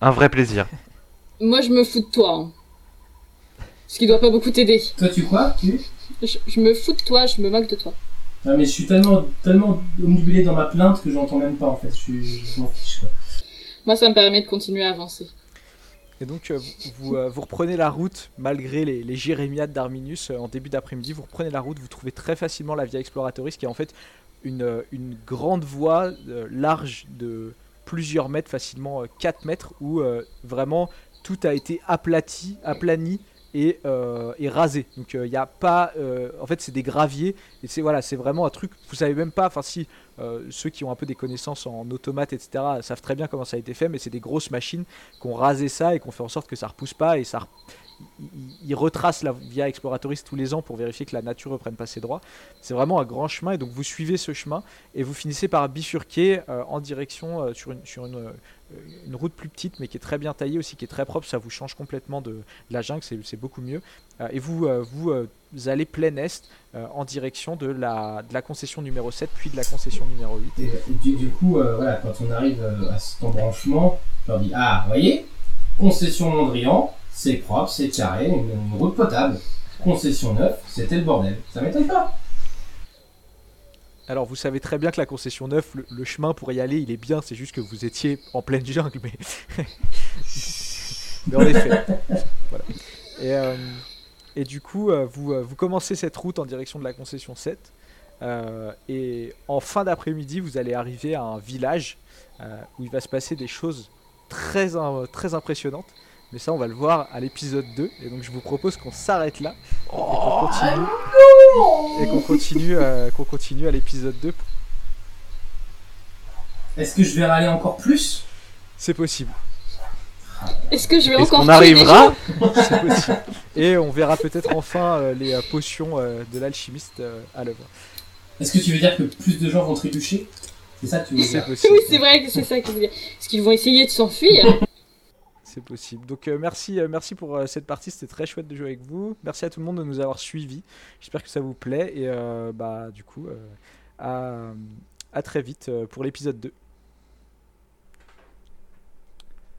Un vrai plaisir. Moi, je me fous de toi. hein. Ce qui doit pas beaucoup t'aider. Toi, tu quoi Tu? Je, je me fous de toi, je me moque de toi. Ah, mais je suis tellement, tellement omnibulé dans ma plainte que j'entends même pas en fait. Je, m'en fiche quoi. Moi, ça me permet de continuer à avancer. Et donc euh, vous, vous, euh, vous reprenez la route malgré les, les jérémiades d'Arminius euh, en début d'après-midi. Vous reprenez la route, vous trouvez très facilement la Via Exploratoris qui est en fait une, une grande voie euh, large de plusieurs mètres, facilement euh, 4 mètres, où euh, vraiment tout a été aplati, aplani et, euh, et rasé. Donc il n'y a pas... euh, en fait c'est des graviers et c'est voilà, c'est vraiment un truc, vous savez même pas, enfin si euh, ceux qui ont un peu des connaissances en automate, etc., savent très bien comment ça a été fait, mais c'est des grosses machines qu'on rasé ça et qu'on fait en sorte que ça repousse pas et ça ils- retracent la via Exploratoris tous les ans pour vérifier que la nature reprenne pas ses droits. C'est vraiment un grand chemin et donc vous suivez ce chemin et vous finissez par bifurquer euh, en direction euh, sur, une, sur une, route plus petite mais qui est très bien taillée aussi, qui est très propre. Ça vous change complètement de, de la jungle, c'est beaucoup mieux. Euh, et vous, euh, vous, euh, vous allez plein est en direction de la, de la concession numéro 7 puis de la concession numéro 8. Et, du, du coup, voilà, quand on arrive à cet embranchement, je leur dis Ah, vous voyez, concession Mondrian, c'est propre, c'est carré, une, une route potable. Concession 9, c'était le bordel. Ça m'étonne pas. Alors vous savez très bien que la concession 9, le, le chemin pour y aller, il est bien, c'est juste que vous étiez en pleine jungle, mais, mais en effet. Voilà. Et, euh, et du coup, euh, vous, euh, vous commencez cette route en direction de la concession 7. euh, et en fin d'après-midi, vous allez arriver à un village euh, où il va se passer des choses très, très impressionnantes. Mais ça, on va le voir à l'épisode 2. Et donc, je vous propose qu'on s'arrête là. et qu'on continue et qu'on continue, euh, qu'on continue à l'épisode 2. Est-ce que je vais râler encore plus? C'est possible. Est-ce que je vais encore des arrivera. Et on verra peut-être enfin euh, les euh, potions euh, de l'alchimiste euh, à l'œuvre. Est-ce que tu veux dire que plus de gens vont trébucher? C'est ça que tu veux C'est dire possible. Oui, c'est vrai que c'est ça que je veux dire. Est-ce qu'ils vont essayer de s'enfuir C'est possible. Donc euh, merci, euh, merci pour euh, cette partie, c'était très chouette de jouer avec vous. Merci à tout le monde de nous avoir suivis. J'espère que ça vous plaît et euh, bah du coup euh, à, à très vite euh, pour l'épisode 2.